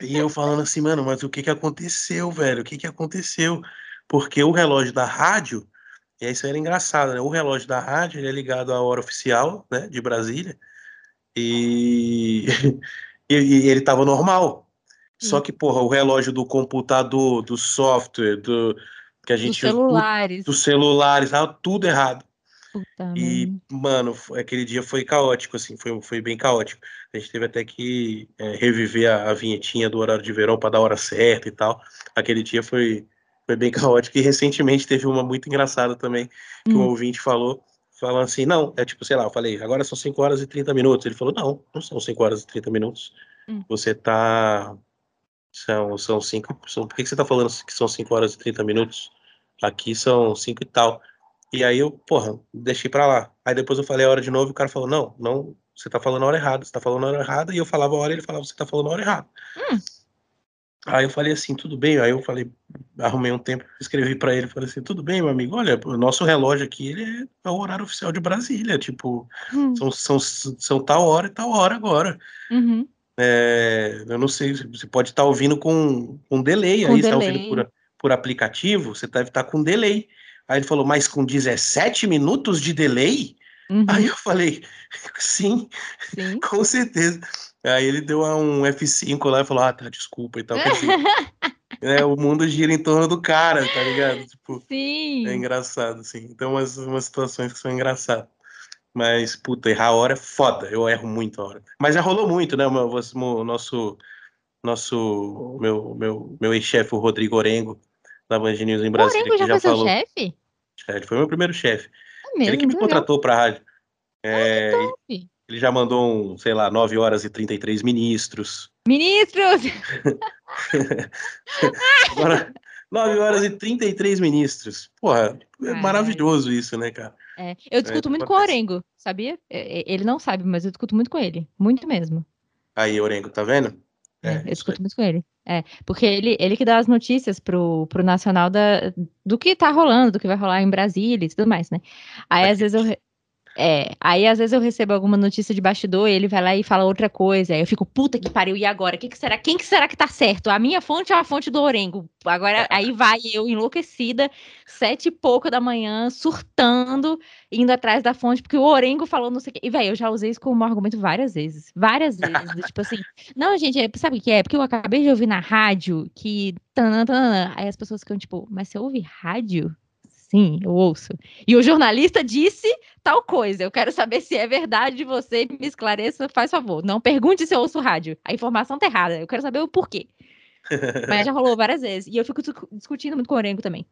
E eu falando assim, mano, mas o que que aconteceu, velho? O que que aconteceu? Porque o relógio da rádio, e isso era engraçado, né? O relógio da rádio ele é ligado à hora oficial, né, de Brasília, e, e, e ele tava normal. Só Sim. que, porra, o relógio do computador, do software, do que a Dos gente celulares. dos celulares, tudo errado. Puta E, mano, foi- aquele dia foi caótico, assim, foi, foi bem caótico. A gente teve até que é, reviver a, a vinhetinha do horário de verão para dar a hora certa e tal. Aquele dia foi, foi bem caótico. E recentemente teve uma muito engraçada também, que um Hum. ouvinte falou, falando assim, não, é tipo, sei lá, eu falei, agora são 5 horas e 30 minutos. Ele falou, não, não são 5 horas e 30 minutos. Hum. Você tá. São, são cinco. São, por que, você tá falando que são 5 horas e 30 minutos? Aqui são 5 e tal. E aí eu, porra, deixei pra lá. Aí depois eu falei a hora de novo e o cara falou, não, não, você tá falando a hora errada, você tá falando a hora errada, e eu falava a hora e ele falava, você tá falando a hora errada. Hum. Aí eu falei assim, tudo bem, aí eu falei, arrumei um tempo, escrevi pra ele, falei assim, tudo bem, meu amigo, olha, o nosso relógio aqui, ele é o horário oficial de Brasília, tipo, Hum. são, são, são tal hora e tal hora agora. Uhum. É, eu não sei, você pode estar ouvindo com, com delay Com aí, tá delay. ouvindo por, por aplicativo, você deve estar com delay. Aí ele falou, mas com 17 minutos de delay? Uhum. Aí eu falei, sim, Sim. com certeza. Aí ele deu um F5 lá e falou, ah, tá, desculpa e tal. Né, o mundo gira em torno do cara, tá ligado? Tipo, Sim. é engraçado, assim. Então, umas, umas situações que são engraçadas. Mas, puta, errar a hora é foda. Eu erro muito a hora. Mas já rolou muito, né? O, o nosso, nosso, meu, meu, meu ex-chefe, o Rodrigo Orengo, da Band News em O Brasília, Orengo que já já foi seu falou. chefe? É, Ele foi meu primeiro chefe. É Ele que me contratou pra rádio. É, Top. ele já mandou, um, sei lá, 9 horas e 33 ministros. Ministros! Agora, 9 horas e 33 ministros. Porra, é maravilhoso isso, né, cara? É, eu discuto muito acontece. com o Orengo, sabia? É, é, ele não sabe, mas eu discuto muito com ele. Muito mesmo. Aí, Orengo, tá vendo? É, é eu discuto muito com ele. É, porque ele, ele que dá as notícias pro, pro Nacional da, do que tá rolando, do que vai rolar em Brasília e tudo mais, né? Aí, às vezes, eu, é, aí às vezes eu recebo alguma notícia de bastidor e ele vai lá e fala outra coisa. Aí eu fico, puta que pariu, e agora? Que que será? Quem que será que tá certo? A minha fonte ou a fonte do Orengo? Agora, aí vai eu enlouquecida, sete e pouco da manhã, surtando, indo atrás da fonte, porque o Orengo falou não sei o quê. E, velho, eu já usei isso como argumento várias vezes. Várias vezes. do, tipo assim, não, gente, é, sabe o que é? Porque eu acabei de ouvir na rádio que. Aí as pessoas ficam, tipo, mas você ouve rádio? Sim, eu ouço. E o jornalista disse tal coisa. Eu quero saber se é verdade. Você me esclareça, faz favor. Não pergunte se eu ouço rádio. A informação tá errada. Eu quero saber o porquê. Mas já rolou várias vezes. E eu fico discutindo muito com o Orengo também.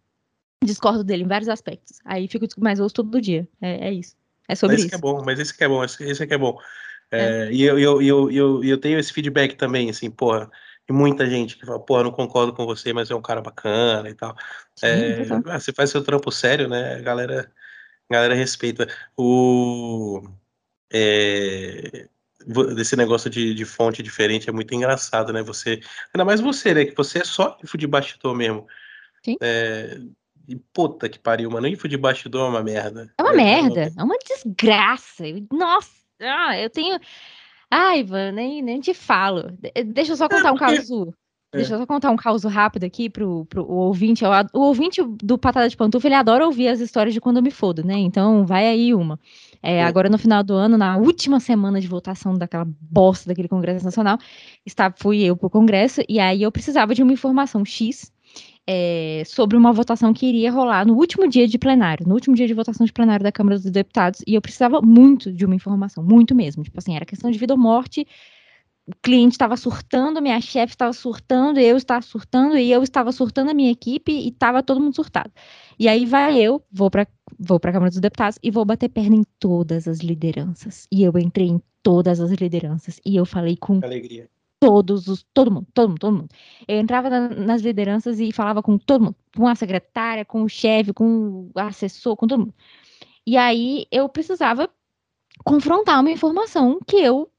Discordo dele em vários aspectos. Aí fico, mas ouço todo dia. É, é isso. É sobre isso. Esse é bom, mas esse que é bom, esse, esse que é bom. É, é. E eu, eu, eu, eu, eu tenho esse feedback também, assim, porra e muita gente que fala, pô, não concordo com você, mas é um cara bacana e tal. Sim, é, ah, você faz seu trampo sério, né? A galera, a galera respeita. O. É, desse negócio de, de, fonte diferente é muito engraçado, né? Você. Ainda mais você, né? Que você é só info de bastidor mesmo. Sim. É, e puta que pariu, mano. Info de bastidor é uma merda. É uma é, merda. É uma desgraça. Nossa, ah, eu tenho. Ai, Ivan, nem, nem te falo. De deixa eu só contar um caso. É. Deixa eu só contar um caso rápido aqui pro, pro o ouvinte. O ouvinte do Patada de Pantufa, ele adora ouvir as histórias de quando eu me fodo, né? Então, vai aí uma. É, agora, no final do ano, na última semana de votação daquela bosta daquele Congresso Nacional, está, fui eu pro Congresso, e aí eu precisava de uma informação X é, sobre uma votação que iria rolar no último dia de plenário, no último dia de votação de plenário da Câmara dos Deputados, e eu precisava muito de uma informação, muito mesmo. Tipo assim, era questão de vida ou morte. O cliente estava surtando, minha chefe estava surtando, eu estava surtando, e eu estava surtando a minha equipe, e estava todo mundo surtado. E aí vai eu, vou para vou a Câmara dos Deputados e vou bater perna em todas as lideranças. E eu entrei em todas as lideranças. E eu falei com Alegria todos os, todo mundo, todo mundo, todo mundo. Eu entrava na, nas lideranças e falava com todo mundo, com a secretária, com o chefe, com o assessor, com todo mundo. E aí eu precisava confrontar uma informação que eu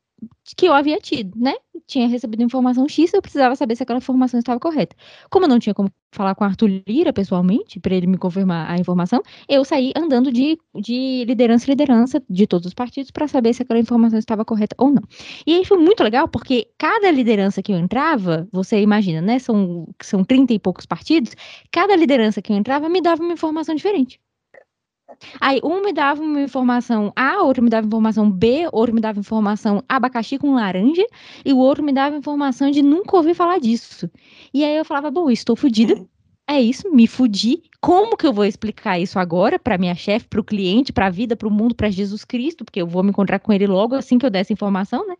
que eu havia tido, né? Tinha recebido informação X, eu precisava saber se aquela informação estava correta. Como eu não tinha como falar com Arthur Lira pessoalmente, para ele me confirmar a informação, eu saí andando de, de liderança em liderança de todos os partidos para saber se aquela informação estava correta ou não. E aí foi muito legal, porque cada liderança que eu entrava, você imagina, né? São, são 30 e poucos partidos, cada liderança que eu entrava me dava uma informação diferente. Aí um me dava uma informação A, outro me dava informação B, outro me dava informação abacaxi com laranja, e o outro me dava informação de nunca ouvi falar disso. E aí eu falava, bom, estou fodida. É isso, me fudi. Como que eu vou explicar isso agora para minha chefe, para o cliente, para a vida, para o mundo, para Jesus Cristo? Porque eu vou me encontrar com ele logo assim que eu der essa informação, né?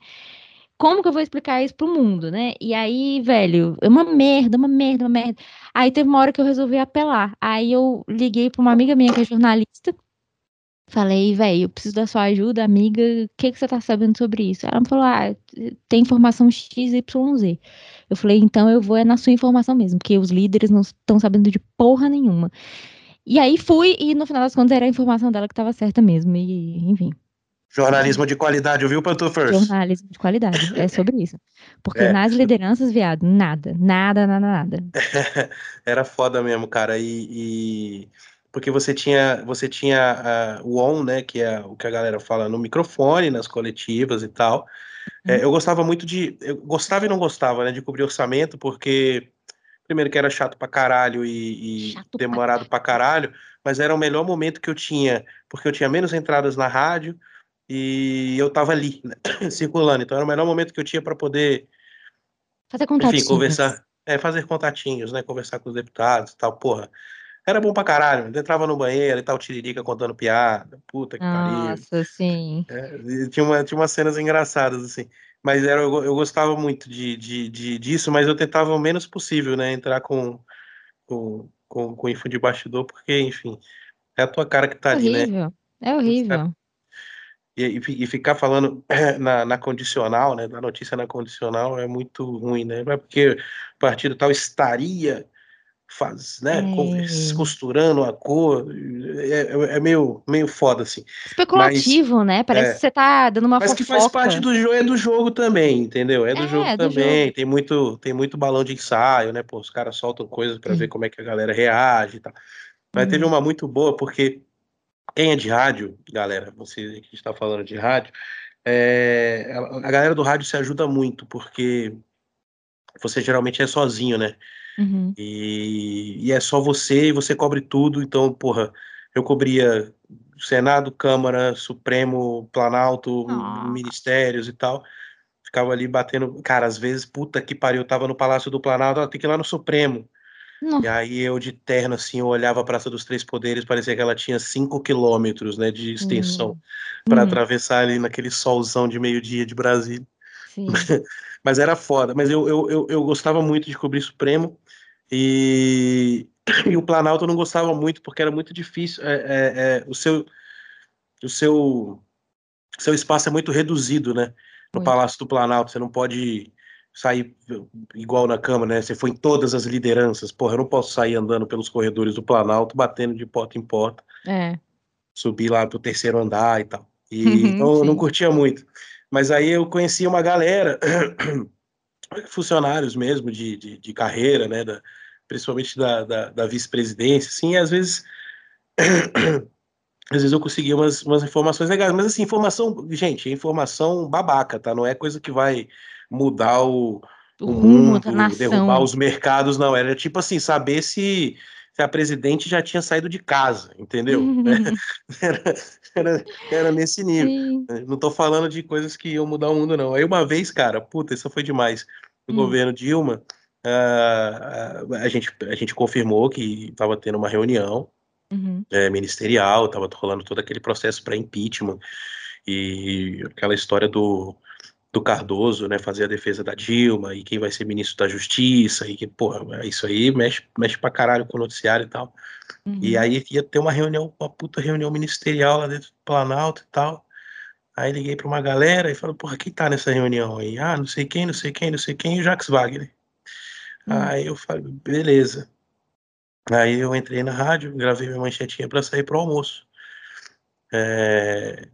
Como que eu vou explicar isso pro mundo, né? E aí, velho, é uma merda, uma merda, uma merda. Aí teve uma hora que eu resolvi apelar. Aí eu liguei pra uma amiga minha que é jornalista. Falei, velho, eu preciso da sua ajuda, amiga. O que, que você tá sabendo sobre isso? Ela me falou, ah, tem informação XYZ. Eu falei, então eu vou é na sua informação mesmo, porque os líderes não estão sabendo de porra nenhuma. E aí fui, e no final das contas era a informação dela que estava certa mesmo. E, enfim, Jornalismo de qualidade, ouviu, Pantufers? Jornalismo de qualidade, é sobre isso. Porque é. nas lideranças, viado, nada, nada, nada, nada. Era foda mesmo, cara, e, e... porque você tinha, você tinha o on, né, que é o que a galera fala no microfone, nas coletivas e tal. É, uhum. É, eu gostava muito de, eu gostava e não gostava, né, de cobrir orçamento, porque primeiro que era chato pra caralho e, e chato demorado pra caralho, mas era o melhor momento que eu tinha, porque eu tinha menos entradas na rádio, e eu tava ali, né, circulando. Então era o melhor momento que eu tinha para poder fazer contatinhos. Enfim, conversar, é, fazer contatinhos, né? Conversar com os deputados e tal, porra. Era bom pra caralho. Eu entrava no banheiro e tal, Tiririca contando piada. Puta que pariu. Nossa, sim. É, tinha, uma, tinha umas cenas engraçadas, assim. Mas era, eu, eu gostava muito de, de, de, disso, mas eu tentava o menos possível, né? Entrar com, com, com, com info de bastidor, porque, enfim, é a tua cara que tá é ali, horrível. né? É horrível e, e ficar falando na, na, condicional, né, da notícia na condicional é muito ruim, né? Porque o partido tal estaria faz, né, é. costurando a cor, é, é, é, meio, meio foda, assim. Especulativo, mas, né? Parece é, que você tá dando uma Mas fofoca. que faz parte do jogo, é do jogo também, entendeu? É do é, jogo do também, jogo. tem muito tem muito balão de ensaio, né, pô, os caras soltam coisas para ver como é que a galera reage e tal. Mas teve uhum. uma muito boa, porque quem é de rádio, galera, você que está falando de rádio, é, a galera do rádio se ajuda muito, porque você geralmente é sozinho, né? Uhum. E, e, é só você e você cobre tudo. Então, porra, eu cobria Senado, Câmara, Supremo, Planalto, oh. ministérios e tal. Ficava ali batendo. Cara, às vezes, puta que pariu, eu tava no Palácio do Planalto, ela tem que ir lá no Supremo. Não. E aí eu de terno, assim, eu olhava a Praça dos Três Poderes, parecia que ela tinha cinco quilômetros, né, de extensão, uhum. para uhum. atravessar ali naquele solzão de meio-dia de Brasília. Mas era foda. Mas eu, eu, eu, eu, gostava muito de cobrir Supremo. E, e o Planalto eu não gostava muito, porque era muito difícil. É, é, é, o seu, o seu, seu espaço é muito reduzido, né? No muito. Palácio do Planalto. Você não pode sair igual na Câmara, né? Você foi em todas as lideranças. Porra, eu não posso sair andando pelos corredores do Planalto, batendo de porta em porta. É. Subir lá pro terceiro andar e tal. E, então eu não curtia muito. Mas aí eu conheci uma galera, funcionários mesmo de, de, de carreira, né? Da, principalmente da, da, da vice-presidência, assim, e às vezes. às vezes eu conseguia umas, umas informações legais, mas assim, informação, gente, é informação babaca, tá? Não é coisa que vai mudar o, o, o mundo, derrubar os mercados, não. Era tipo assim, saber se se a presidente já tinha saído de casa, entendeu? era, era, era, nesse nível. Sim. Não estou falando de coisas que iam mudar o mundo, não. Aí uma vez, cara, puta, isso foi demais. No hum. governo Dilma, uh, a, gente, a gente confirmou que estava tendo uma reunião uhum. é, ministerial, estava rolando todo aquele processo para impeachment e aquela história do do Cardoso, né, fazer a defesa da Dilma e quem vai ser ministro da Justiça e que, porra, isso aí mexe, mexe pra caralho com o noticiário e tal. Uhum. E aí ia ter uma reunião, uma puta reunião ministerial lá dentro do Planalto e tal. Aí liguei pra uma galera e falei, porra, quem tá nessa reunião aí? Ah, não sei quem, não sei quem, não sei quem, e o Jacques Wagner. Uhum. Aí eu falei, beleza. Aí eu entrei na rádio, gravei minha manchetinha para sair pro almoço. É...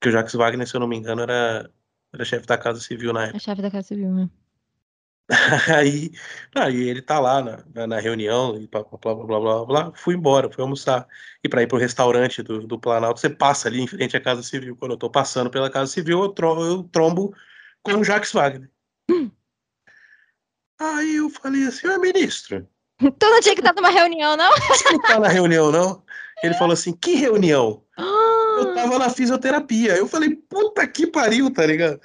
Que o Jacques Wagner, se eu não me engano, era era chefe da Casa Civil na época. É chefe da Casa Civil, né? aí, aí ele tá lá na, na reunião e blá, blá, blá, blá, blá, fui embora, fui almoçar. E para ir pro restaurante do, do Planalto, você passa ali em frente à Casa Civil. Quando eu tô passando pela Casa Civil, eu, tro eu trombo com o Jacques Wagner. Hum. Aí eu falei assim, ô ministro. Tu não tinha que estar numa reunião, não? Você não tá na reunião, não? Ele falou assim, que reunião? eu tava na fisioterapia. Eu falei, puta que pariu, tá ligado?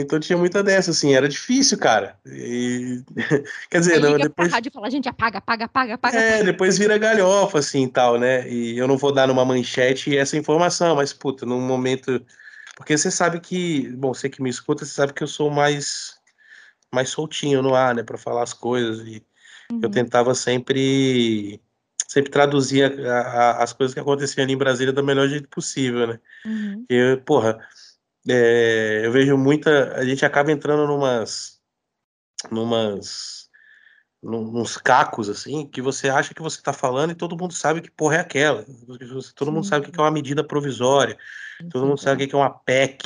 Então tinha muita dessa, assim, era difícil, cara. E... Quer dizer, não, depois. Pra rádio fala, gente, apaga, apaga, apaga, apaga. É, depois vira galhofa, assim tal, né? E eu não vou dar numa manchete essa informação, mas, puta, num momento. Porque você sabe que. Bom, você que me escuta, você sabe que eu sou mais. Mais soltinho no ar, né, pra falar as coisas. E uhum. eu tentava sempre sempre traduzia a, a, as coisas que aconteciam ali em Brasília do melhor jeito possível, né? Uhum. E, porra, é, eu vejo muita. A gente acaba entrando numas. numas. nos cacos, assim, que você acha que você tá falando e todo mundo sabe que porra é aquela. Todo Sim. mundo sabe o que é uma medida provisória, todo mundo sabe o que é uma PEC.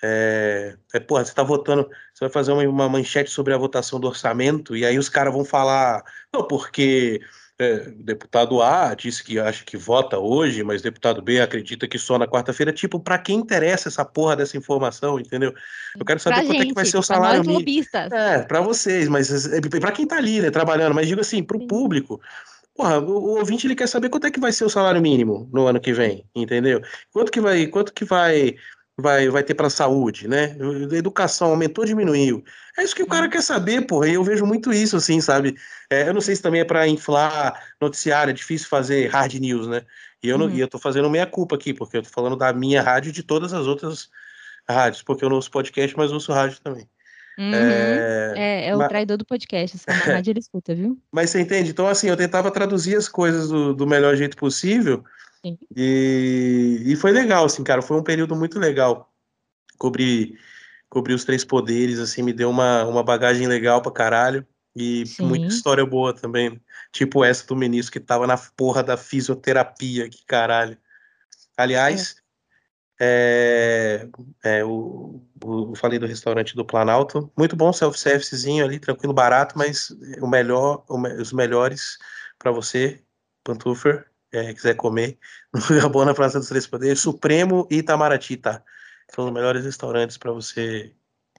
É, é, porra, você tá votando, você vai fazer uma, uma manchete sobre a votação do orçamento, e aí os caras vão falar, não, porque é, deputado A disse que acha que vota hoje, mas deputado B acredita que só na quarta-feira. Tipo, para quem interessa essa porra dessa informação, entendeu? Eu quero saber pra quanto gente, é que vai ser o salário mínimo. É, para vocês, mas é, para quem tá ali, né, trabalhando, mas digo assim, pro Sim. público. Porra, o, o ouvinte ele quer saber quanto é que vai ser o salário mínimo no ano que vem, entendeu? Quanto que vai, quanto que vai vai, vai ter para a saúde, né? Educação aumentou ou diminuiu? É isso que o cara uhum. quer saber, porra. E eu vejo muito isso, assim, sabe? É, eu não sei se também é para inflar noticiário, é difícil fazer hard news, né? E eu, não, uhum. e eu tô fazendo meia culpa aqui, porque eu tô falando da minha rádio e de todas as outras rádios, porque eu não ouço podcast, mas ouço rádio também. Uhum. É, é, é, o mas... traidor do podcast, assim, na rádio ele escuta, viu? Mas você entende? Então, assim, eu tentava traduzir as coisas do, do melhor jeito possível, e, e foi legal, assim, cara, foi um período muito legal. Cobrir cobri os três poderes, assim, me deu uma, uma bagagem legal pra caralho. E Sim. muita história boa também. Tipo essa do ministro que tava na porra da fisioterapia, que caralho. Aliás, é, é, o, o- eu falei do restaurante do Planalto. Muito bom self-servicezinho ali, tranquilo, barato, mas o melhor, o os melhores para você, Pantufer, é, quiser comer, no na Praça dos Três Poderes, Supremo e Itamaraty, tá? São os melhores restaurantes para você.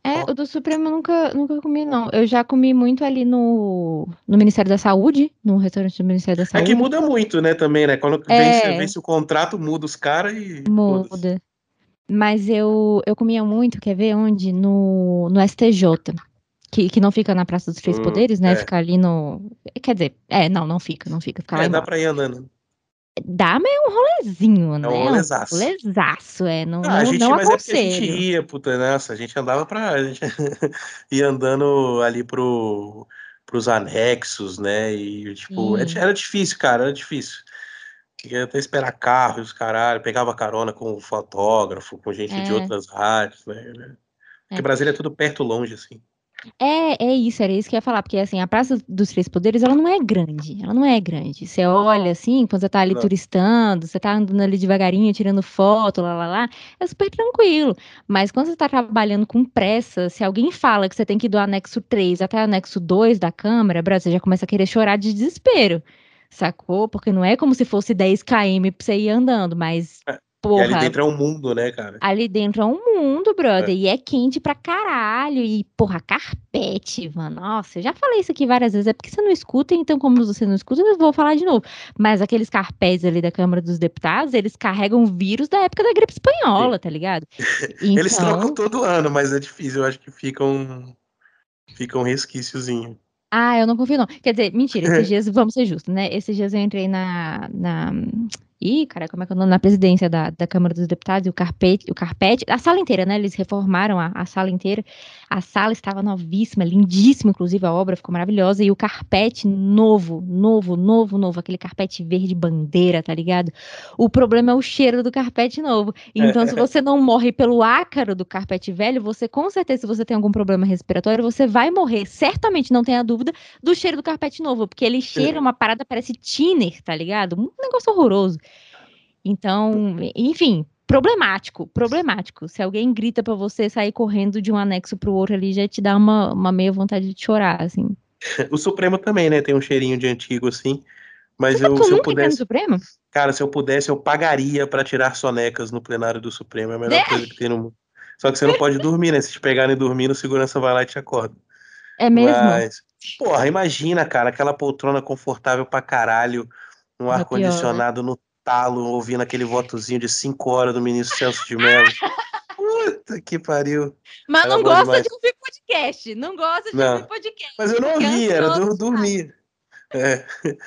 É, o do Supremo eu nunca, nunca comi, não. Eu já comi muito ali no, no Ministério da Saúde, no restaurante do Ministério da É Saúde. que muda muito, né, também, né? Quando É. vence, vence o contrato, muda os caras e. Muda. Mas eu, eu comia muito, quer ver onde? No, no STJ. Que, que não fica na Praça dos Três Hum, Poderes, né? é. Fica ali no. Quer dizer, é, não, não fica, não fica. Fica É, dá pra ir andando. Dá, mas é um rolezinho, né? É um rolezaço. rolezaço, é. Não, Ah, a não, gente, não mas é porque a gente aconselho. ia, puta, nossa, a gente andava pra. A gente ia andando ali pro, pros anexos, né? E, tipo, é Sim. era difícil, cara, era difícil. Ia até esperar carro e os caralho, pegava carona com fotógrafo, com gente de É. outras rádios, né? Porque É. Brasília é tudo perto, longe, assim. É, é isso, era isso que eu ia falar, porque assim, a Praça dos Três Poderes, ela não é grande, ela não é grande. Você olha assim, quando você tá ali Não. turistando, você tá andando ali devagarinho, tirando foto, lá, lá, lá, é super tranquilo. Mas quando você tá trabalhando com pressa, se alguém fala que você tem que ir do anexo 3 até o anexo 2 da Câmara, você já começa a querer chorar de desespero, sacou? Porque não é como se fosse 10 km pra você ir andando, mas, É, porra, ali dentro é um mundo, né, cara? Ali dentro é um mundo, brother. É. E é quente pra caralho. E, porra, carpete, mano. Nossa, eu já falei isso aqui várias vezes. É porque você não escuta, então, como você não escuta, eu vou falar de novo. Mas aqueles carpetes ali da Câmara dos Deputados, eles carregam vírus da época da gripe espanhola, tá ligado? Eles Então, trocam todo ano, mas é difícil, eu acho que fica um, fica um resquíciozinho. Ah, eu não confio, não. Quer dizer, mentira, esses dias, vamos ser justos, né? Esses dias eu entrei na. na... Ih, cara, como é que é o nome? Na presidência da, da Câmara dos Deputados, e o carpete, o carpete, a sala inteira, né? Eles reformaram a, a sala inteira. A sala estava novíssima, lindíssima, inclusive, a obra ficou maravilhosa. E o carpete novo, novo, novo, novo, aquele carpete verde bandeira, tá ligado? O problema é o cheiro do carpete novo. Então, se você não morre pelo ácaro do carpete velho, você, com certeza, se você tem algum problema respiratório, você vai morrer, certamente, não tenha dúvida, do cheiro do carpete novo, porque ele cheira uma parada, parece thinner, tá ligado? Um negócio horroroso. Então, enfim, problemático, problemático. Se alguém grita pra você sair correndo de um anexo pro outro ali, já te dá uma, uma meia vontade de chorar, assim. O Supremo também, né? Tem um cheirinho de antigo, assim. Mas eu, Tu se eu pudesse, Supremo? cara, se eu pudesse, eu pagaria pra tirar sonecas no plenário do Supremo. É a melhor Né? coisa que tem no mundo. Só que você não pode dormir, né? Se te pegarem dormindo, o segurança vai lá e te acorda. É mesmo? Mas, porra, imagina, cara, aquela poltrona confortável pra caralho, um É pior, ar-condicionado no talo, ouvindo aquele votozinho de 5 horas do ministro Celso de Mello. Puta que pariu. Mas Era não gosta demais. de ouvir podcast. Não gosta de Não. ouvir podcast. Mas eu não Fica ouvi, era dur- dormir. É.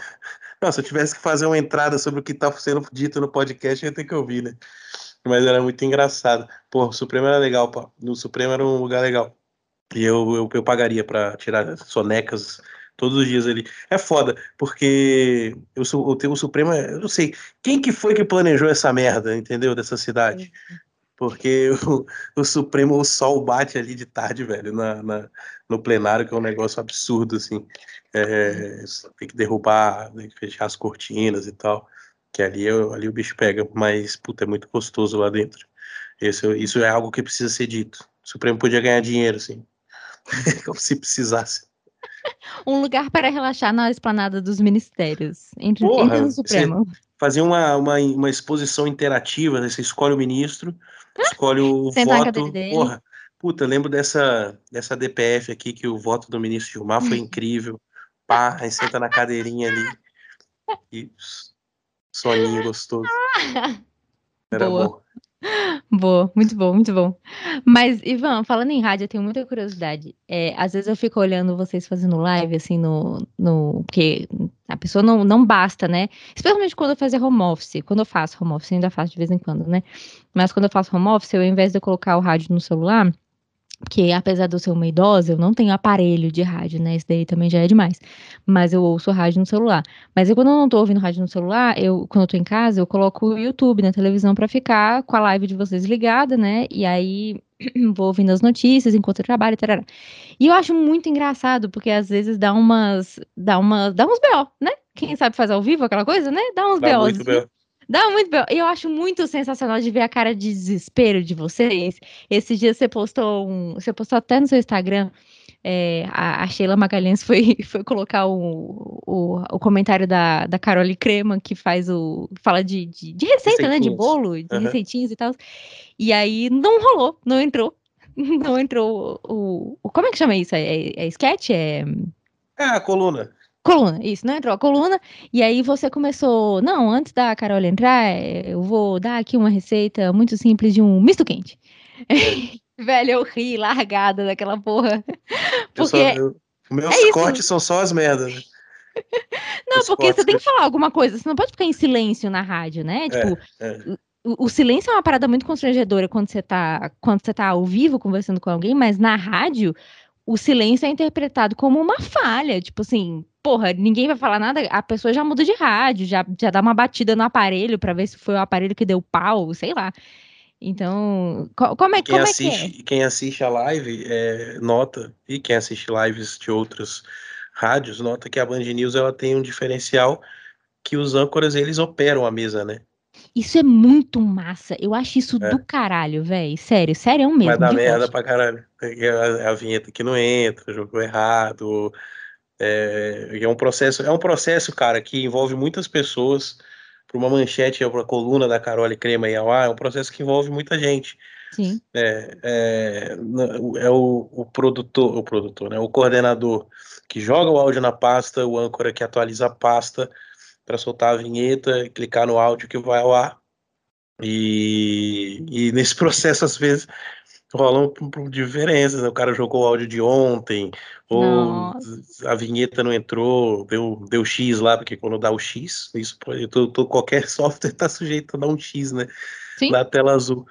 Não, se eu tivesse que fazer uma entrada sobre o que tá sendo dito no podcast, eu ia ter que ouvir, né? Mas era muito engraçado. Pô, o Supremo era legal, pô. No Supremo era um lugar legal. E eu, eu, eu pagaria pra tirar sonecas todos os dias ali. É foda, porque eu, sou- o, Supremo, é- eu não sei, quem que foi que planejou essa merda, entendeu? Dessa cidade? Porque o, o Supremo, o sol bate ali de tarde, velho, na, na- no plenário, que é um negócio absurdo, assim. É, tem que derrubar, tem que fechar as cortinas e tal. Que ali, eu- ali o bicho pega, mas, puta, é muito gostoso lá dentro. Esse, isso é algo que precisa ser dito. O Supremo podia ganhar dinheiro, assim. Se precisasse. Um lugar para relaxar na esplanada dos ministérios. Entre, Porra, entre no você- Supremo. Fazer uma, uma, uma exposição interativa, né? Você escolhe o ministro, escolhe o voto. Porra, puta, lembro dessa, dessa DPF aqui, que o voto do ministro Gilmar foi incrível. Pá, aí senta na cadeirinha ali. E soninho gostoso. Era Boa. bom. Boa, muito bom, muito bom. Mas, Ivan, falando em rádio, eu tenho muita curiosidade. É, às vezes eu fico olhando vocês fazendo live, assim, no. no porque a pessoa não, não basta, né? Especialmente quando eu fazer home office. Quando eu faço home office, ainda faço de vez em quando, né? Mas quando eu faço home office, eu, ao invés de eu colocar o rádio no celular, porque apesar de eu ser uma idosa, eu não tenho aparelho de rádio, né? Isso daí também já é demais. Mas eu ouço rádio no celular. Mas eu, quando eu não tô ouvindo rádio no celular, eu, quando eu tô em casa, eu coloco o YouTube na televisão pra ficar com a live de vocês ligada, né? E aí vou ouvindo as notícias enquanto eu trabalho, tarará. E eu acho muito engraçado, porque às vezes dá umas, dá uma, dá uns BO, né? Quem sabe fazer ao vivo aquela coisa, né? Dá uns bem. Dá muito bem. Eu acho muito sensacional de ver a cara de desespero de vocês. Esses dias você postou um. Você postou até no seu Instagram. é, a, a Sheila Magalhães foi, foi colocar o, o, o comentário da, da Carole Crema, que faz o. fala de, de, de receita, né? De bolo, de Aham. receitinhas e tal. E aí não rolou, não entrou. Não entrou o. o como é que chama isso? É, é sketch? É. É, a coluna. Coluna, isso, não entrou a coluna, e aí você começou, não, antes da Carol entrar, eh, eu vou dar aqui uma receita muito simples de um misto quente. Velho, eu ri largada daquela porra. Eu só- Porque, eu- meus é isso. cortes são só as merdas. não, os porque você tem que falar alguma coisa, você não pode ficar em silêncio na rádio, né? Tipo, é. o, o silêncio é uma parada muito constrangedora quando você tá, quando você tá ao vivo conversando com alguém, mas na rádio, o silêncio é interpretado como uma falha. Tipo assim, porra, ninguém vai falar nada, a pessoa já muda de rádio, já, já dá uma batida no aparelho pra ver se foi o aparelho que deu pau, sei lá. Então, co- como é, Quem como é que é? assiste, quem assiste a live é, nota, e quem assiste lives de outras rádios, nota que a Band News ela tem um diferencial que os âncoras eles operam a mesa, né? Isso é muito massa. Eu acho isso É. do caralho, velho. Sério, sério mesmo. Vai dar merda verdade. pra caralho. É a, a vinheta que não entra, jogou errado. É, é um processo, é um processo, cara, que envolve muitas pessoas. Para uma manchete, para a coluna da Carole Crema e ao ar, é um processo que envolve muita gente. Sim. É, é, é o, o produtor, o produtor, né? O coordenador que joga o áudio na pasta, o âncora que atualiza a pasta para soltar a vinheta, clicar no áudio que vai ao ar. E, e nesse processo, às vezes, rolam diferenças, né? O cara jogou o áudio de ontem, ou Nossa. a vinheta não entrou, deu, deu X lá, porque quando dá o X, isso pode, tô- tô- qualquer software está sujeito a dar um X, né? Sim. Na tela azul.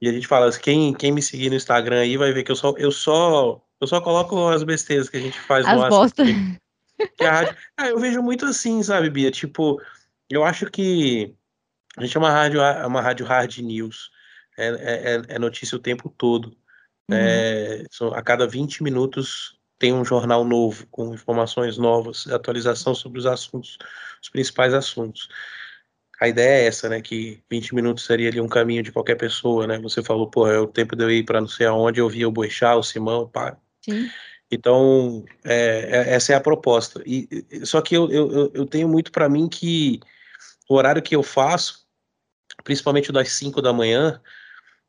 E a gente fala, quem, quem me seguir no Instagram aí vai ver que eu só, eu só, eu só coloco as besteiras que a gente faz As no ar, bostas. que a rádio- Ah, eu vejo muito assim, sabe, Bia? Tipo, eu acho que a gente é uma rádio, é uma rádio hard news. É, é, é- é notícia o tempo todo. Uhum. É, a cada 20 minutos tem um jornal novo, com informações novas, atualização sobre os assuntos, os principais assuntos. A ideia é essa, né? Que 20 minutos seria ali um caminho de qualquer pessoa, né? Você falou, pô, é o tempo de eu ir para não sei aonde, eu via o Boixá, o Simão, pá, Sim. então, é, é- essa é a proposta. E, só que eu, eu, eu- tenho muito para mim que o horário que eu faço, principalmente das 5 da manhã,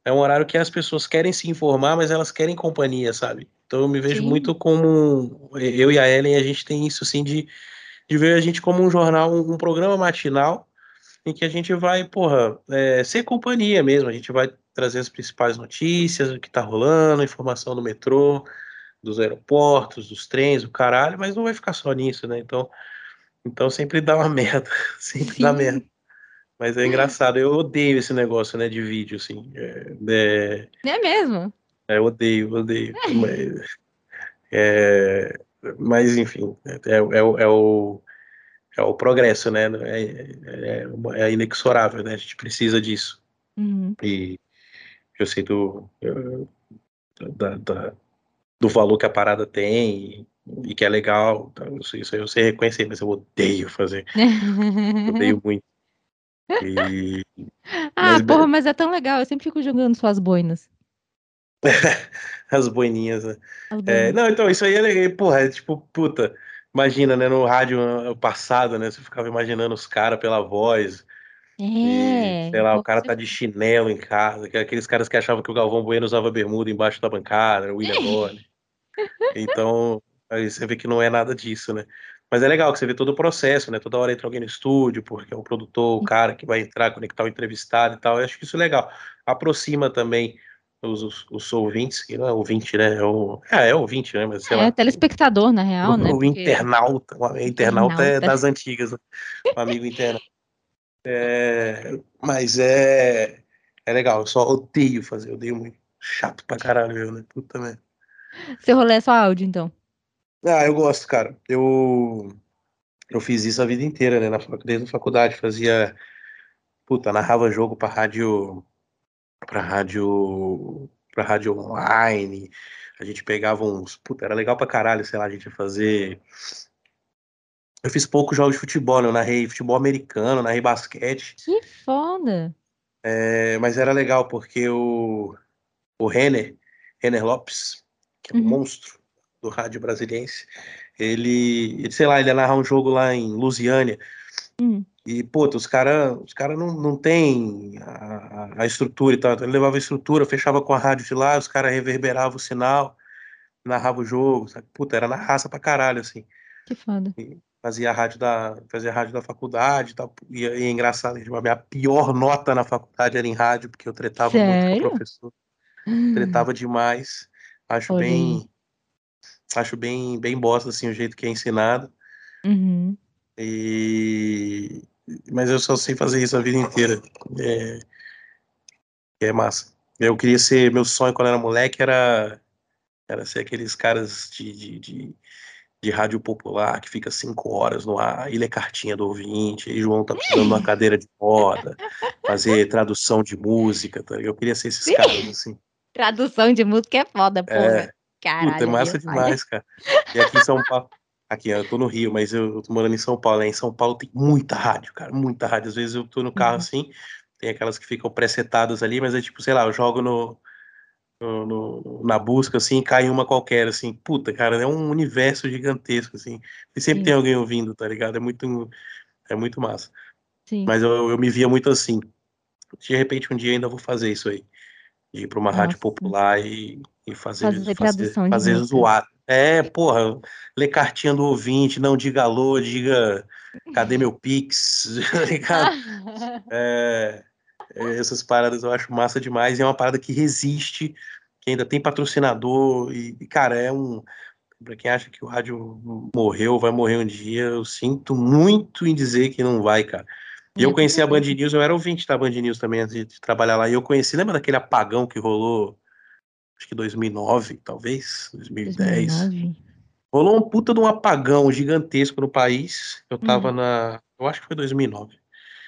é um horário que as pessoas querem se informar, mas elas querem companhia, sabe? Então eu me vejo Sim. muito como eu e a Ellen, a gente tem isso assim de, de ver a gente como um jornal, um, programa matinal em que a gente vai, porra, é, ser companhia mesmo. A gente vai trazer as principais notícias, o que tá rolando, informação do metrô, dos aeroportos, dos trens, o caralho, mas não vai ficar só nisso, né? Então, então sempre dá uma merda, sempre dá Sim. merda. Mas é engraçado, eu odeio esse negócio, né, de vídeo, assim. É, é, É mesmo. é, eu odeio, odeio. Mas, é, mas enfim, é, é, o- é o, é o progresso, né? É, é, é inexorável, né? A gente precisa disso. Uhum. E eu sei do, eh, da, da- do valor que a parada tem e, e que é legal. tá? Eu Isso aí eu sei reconhecer, mas eu odeio fazer. Odeio muito. E ah, Mas, porra, mas é tão legal. Eu sempre fico jogando suas boinas. as boininhas, né? As É, boinas. não, então, isso aí é legal. Porra, é tipo, puta. Imagina, né? No rádio uh, passado, né? Você ficava imaginando os caras pela voz. E, É. sei lá, o cara tá de chinelo em casa, que é aqueles caras que achavam que o Galvão Bueno usava bermuda embaixo da bancada, o William Bonner. Então, aí você vê que não é nada disso, né? Mas é legal que você vê todo o processo, né? Toda hora entra alguém no estúdio, porque é o produtor, o cara que vai entrar, conectar o entrevistado e tal. Eu acho que isso é legal. Aproxima também os, os, os ouvintes, que não é ouvinte, né? É o, é, é ouvinte, né? Mas sei É lá. telespectador, na real, o, né? o internauta, o internauta é Internauta. das antigas, né? o amigo internauta. É, mas é, é legal, eu só odeio fazer, eu odeio muito. Chato pra caralho, eu, né? Puta merda. Seu rolê é só áudio, então. Ah, eu gosto, cara. Eu, eu fiz isso a vida inteira, né? Na, desde a faculdade, fazia. Puta, narrava jogo pra rádio. Pra rádio pra rádio online. A gente pegava uns. Puta, era legal pra caralho, sei lá, a gente ia fazer. Eu fiz poucos jogos de futebol, né? Eu narrei futebol americano, narrei basquete. Que foda. É, mas era legal porque o, o Renner, Renner Lopes, que é um Uhum. monstro do rádio brasiliense, ele, sei lá, ele narrar um jogo lá em Lusiânia. Hum. E, puta, os caras os cara não, não tem a, a- estrutura e tal. Então ele levava a estrutura, fechava com a rádio de lá, os caras reverberavam o sinal, narrava o jogo, sabe? Puta, era na raça pra caralho, assim. Que foda. Fazia a rádio da, fazia a rádio da faculdade e tal. E, e é engraçado, a minha pior nota na faculdade era em rádio, porque eu tretava muito com Sério? o professor. Tretava demais. Acho bem. Acho bem, bem bosta, assim, o jeito que é ensinado. Uhum. E... Mas eu só sei fazer isso a vida inteira. É, é massa. Eu queria ser. Meu sonho quando era moleque era, era ser aqueles caras de, de, de, de rádio popular que fica cinco horas no ar, e lê cartinha do ouvinte, e João tá precisando de uma cadeira de roda, fazer tradução de música. Tá? Eu queria ser esses caras, assim. Tradução de música é foda, porra. Caralho. Puta, é massa pai. demais, cara. E aqui em São Paulo. Aqui, eu tô no Rio, mas eu, eu tô morando em São Paulo. né? Em São Paulo tem muita rádio, cara, muita rádio. Às vezes eu tô no carro Uhum. assim, tem aquelas que ficam presetadas ali, mas é tipo, sei lá, eu jogo no, no- no- na busca, assim, cai uma qualquer, assim. Puta, cara, é um universo gigantesco, assim. E sempre Sim. tem alguém ouvindo, tá ligado? É muito, é muito massa. Sim. Mas eu, eu me via muito assim. De repente, um dia ainda vou fazer isso aí. Ir pra uma rádio Nossa. popular e, e fazer, Fazer fazer música. zoar. É, porra, ler cartinha do ouvinte, não diga alô, diga cadê meu Pix, tá ligado? É, é, essas paradas eu acho massa demais. E é uma parada que resiste, que ainda tem patrocinador. E, cara, é um. Pra quem acha que o rádio morreu, vai morrer um dia, eu sinto muito em dizer que não vai, cara. E eu conheci a Band. News, eu era ouvinte da Band News também antes de trabalhar lá. E eu conheci, lembra daquele apagão que rolou, acho que 2009, talvez, 2010? 2009. Rolou um puta de um apagão gigantesco no país. Eu tava Hum. na. Eu acho que foi 2009.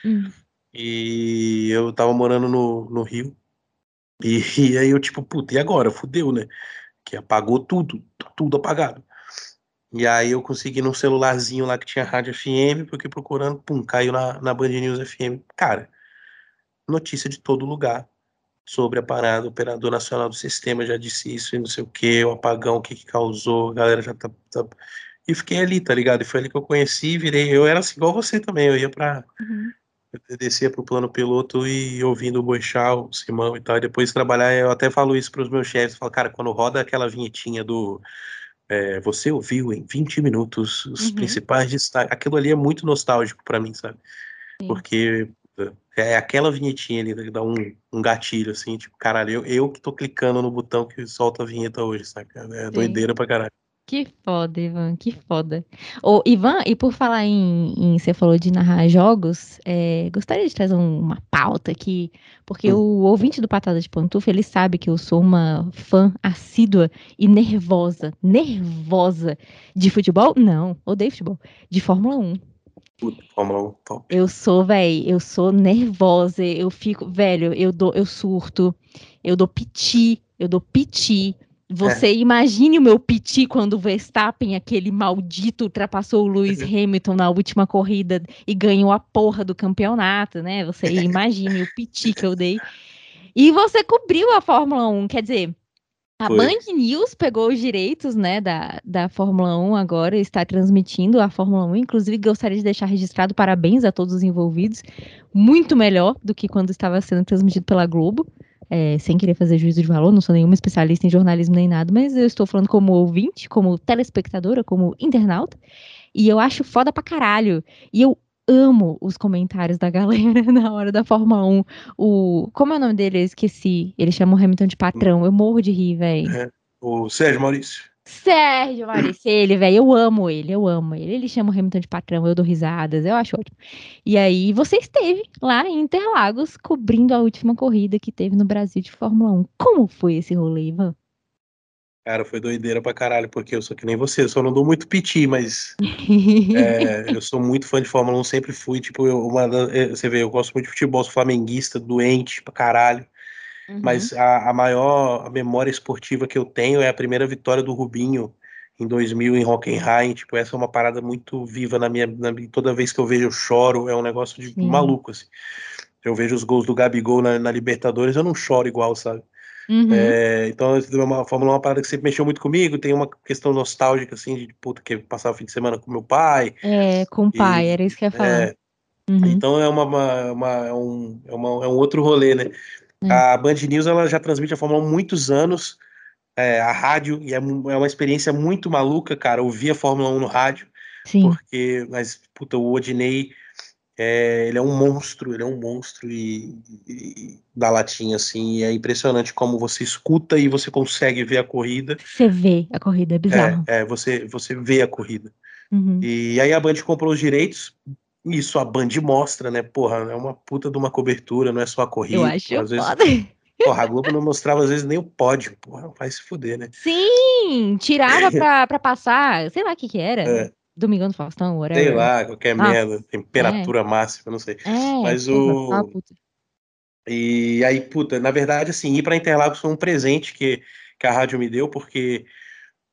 Hum. E eu tava morando no, no Rio. E, e aí eu, tipo, puta, e agora? Fudeu, né? Que apagou tudo, tudo apagado. E aí eu consegui num celularzinho lá que tinha rádio FM, porque procurando, pum, caiu na, na Band News FM. Cara, notícia de todo lugar sobre a parada, o operador nacional do sistema já disse isso e não sei o que, o apagão, o que que causou, a galera já tá, tá- E fiquei ali, tá ligado? E foi ali que eu conheci, virei. Eu era assim, igual você também, eu ia pra. Uhum. Eu descia pro plano piloto e ouvindo o Boixal, o Simão e tal. E depois de trabalhar, eu até falo isso pros meus chefes. Falo, cara, quando roda aquela vinhetinha do. é, você ouviu em 20 minutos os Uhum. principais destaques. Aquilo ali é muito nostálgico pra mim, sabe? Sim. Porque é aquela vinhetinha ali que dá um, um gatilho, assim, tipo, caralho, eu, eu que tô clicando no botão que solta a vinheta hoje, saca? É doideira pra caralho. Que foda, Ivan, que foda. Ô, Ivan, e por falar em, em- você falou de narrar jogos, é, gostaria de trazer um- uma pauta aqui, porque Hum. o ouvinte do Patada de Pantufa, ele sabe que eu sou uma fã assídua e nervosa, nervosa de futebol? Não, odeio futebol, de Fórmula 1. Puta, Fórmula 1, top. Eu sou, velho, eu sou nervosa, eu fico, velho, eu dou, eu surto, eu dou piti, eu dou piti. Você imagine o meu piti quando o Verstappen, aquele maldito, ultrapassou o Lewis Hamilton na última corrida e ganhou a porra do campeonato, né? Você imagine o piti que eu dei. E você cobriu a Fórmula 1, quer dizer, a Foi. Band News pegou os direitos, né, da, da Fórmula 1 agora, e está transmitindo a Fórmula 1. Inclusive, gostaria de deixar registrado parabéns a todos os envolvidos. Muito melhor do que quando estava sendo transmitido pela Globo. É, sem querer fazer juízo de valor, não sou nenhuma especialista em jornalismo nem nada, mas eu estou falando como ouvinte, como telespectadora, como internauta. E eu acho foda pra caralho. E eu amo os comentários da galera na hora da Fórmula 1. O, como é o nome dele? Eu esqueci. Ele chama o Hamilton de patrão. Eu morro de rir, velho. O Sérgio Maurício. Sérgio Maurício, ele, velho, eu amo ele, eu amo ele. Ele chama o Hamilton de patrão, eu dou risadas, eu acho ótimo. E aí, você esteve lá em Interlagos cobrindo a última corrida que teve no Brasil de Fórmula 1. Como foi esse rolê, Ivan? Cara, foi doideira pra caralho, porque eu sou que nem você, eu só não dou muito piti, mas é, eu sou muito fã de Fórmula 1, sempre fui, tipo, eu, uma é, você vê, eu gosto muito de futebol, sou flamenguista, doente pra caralho. Uhum. Mas a, a maior memória esportiva que eu tenho é a primeira vitória do Rubinho em 2000 em Hockenheim. Tipo, essa é uma parada muito viva na minha, na Toda vez que eu vejo, eu choro. É um negócio de Sim. maluco, assim. Eu vejo os gols do Gabigol na, na Libertadores, eu não choro igual, sabe? Uhum. É, então, é uma Fórmula 1 é uma parada que sempre mexeu muito comigo. Tem uma questão nostálgica, assim, de puta, que passar o fim de semana com meu pai. É, com o pai, E- era isso que eu ia falar. É, Uhum. então é, uma, uma- uma- é, um, é, uma- é um outro rolê, né? É. A Band News ela já transmite a Fórmula 1 há muitos anos, é, a rádio, e é, é uma experiência muito maluca, cara, ouvir a Fórmula 1 no rádio, Sim. porque, mas, puta, o Odinei, é, ele é um monstro, ele é um monstro e, e- da latinha, assim, e é impressionante como você escuta e você consegue ver a corrida, Você vê a corrida, é bizarro. é, é, você, você vê a corrida. Uhum. E aí a Band comprou os direitos. Isso a Band mostra, né? Porra, é uma puta de uma cobertura, não é só a corrida. Eu acho às vezes, foda. porra, a Globo não mostrava às vezes nem o pódio, porra, vai se fuder, né? Sim, tirava pra, pra passar, sei lá o que que era. É. Domingão do Faustão, whatever. Sei lá, qualquer Nossa, merda, temperatura máxima, não sei. É, Mas o- ah. E aí, puta, na verdade, assim, ir pra Interlagos foi um presente que, que a rádio me deu, porque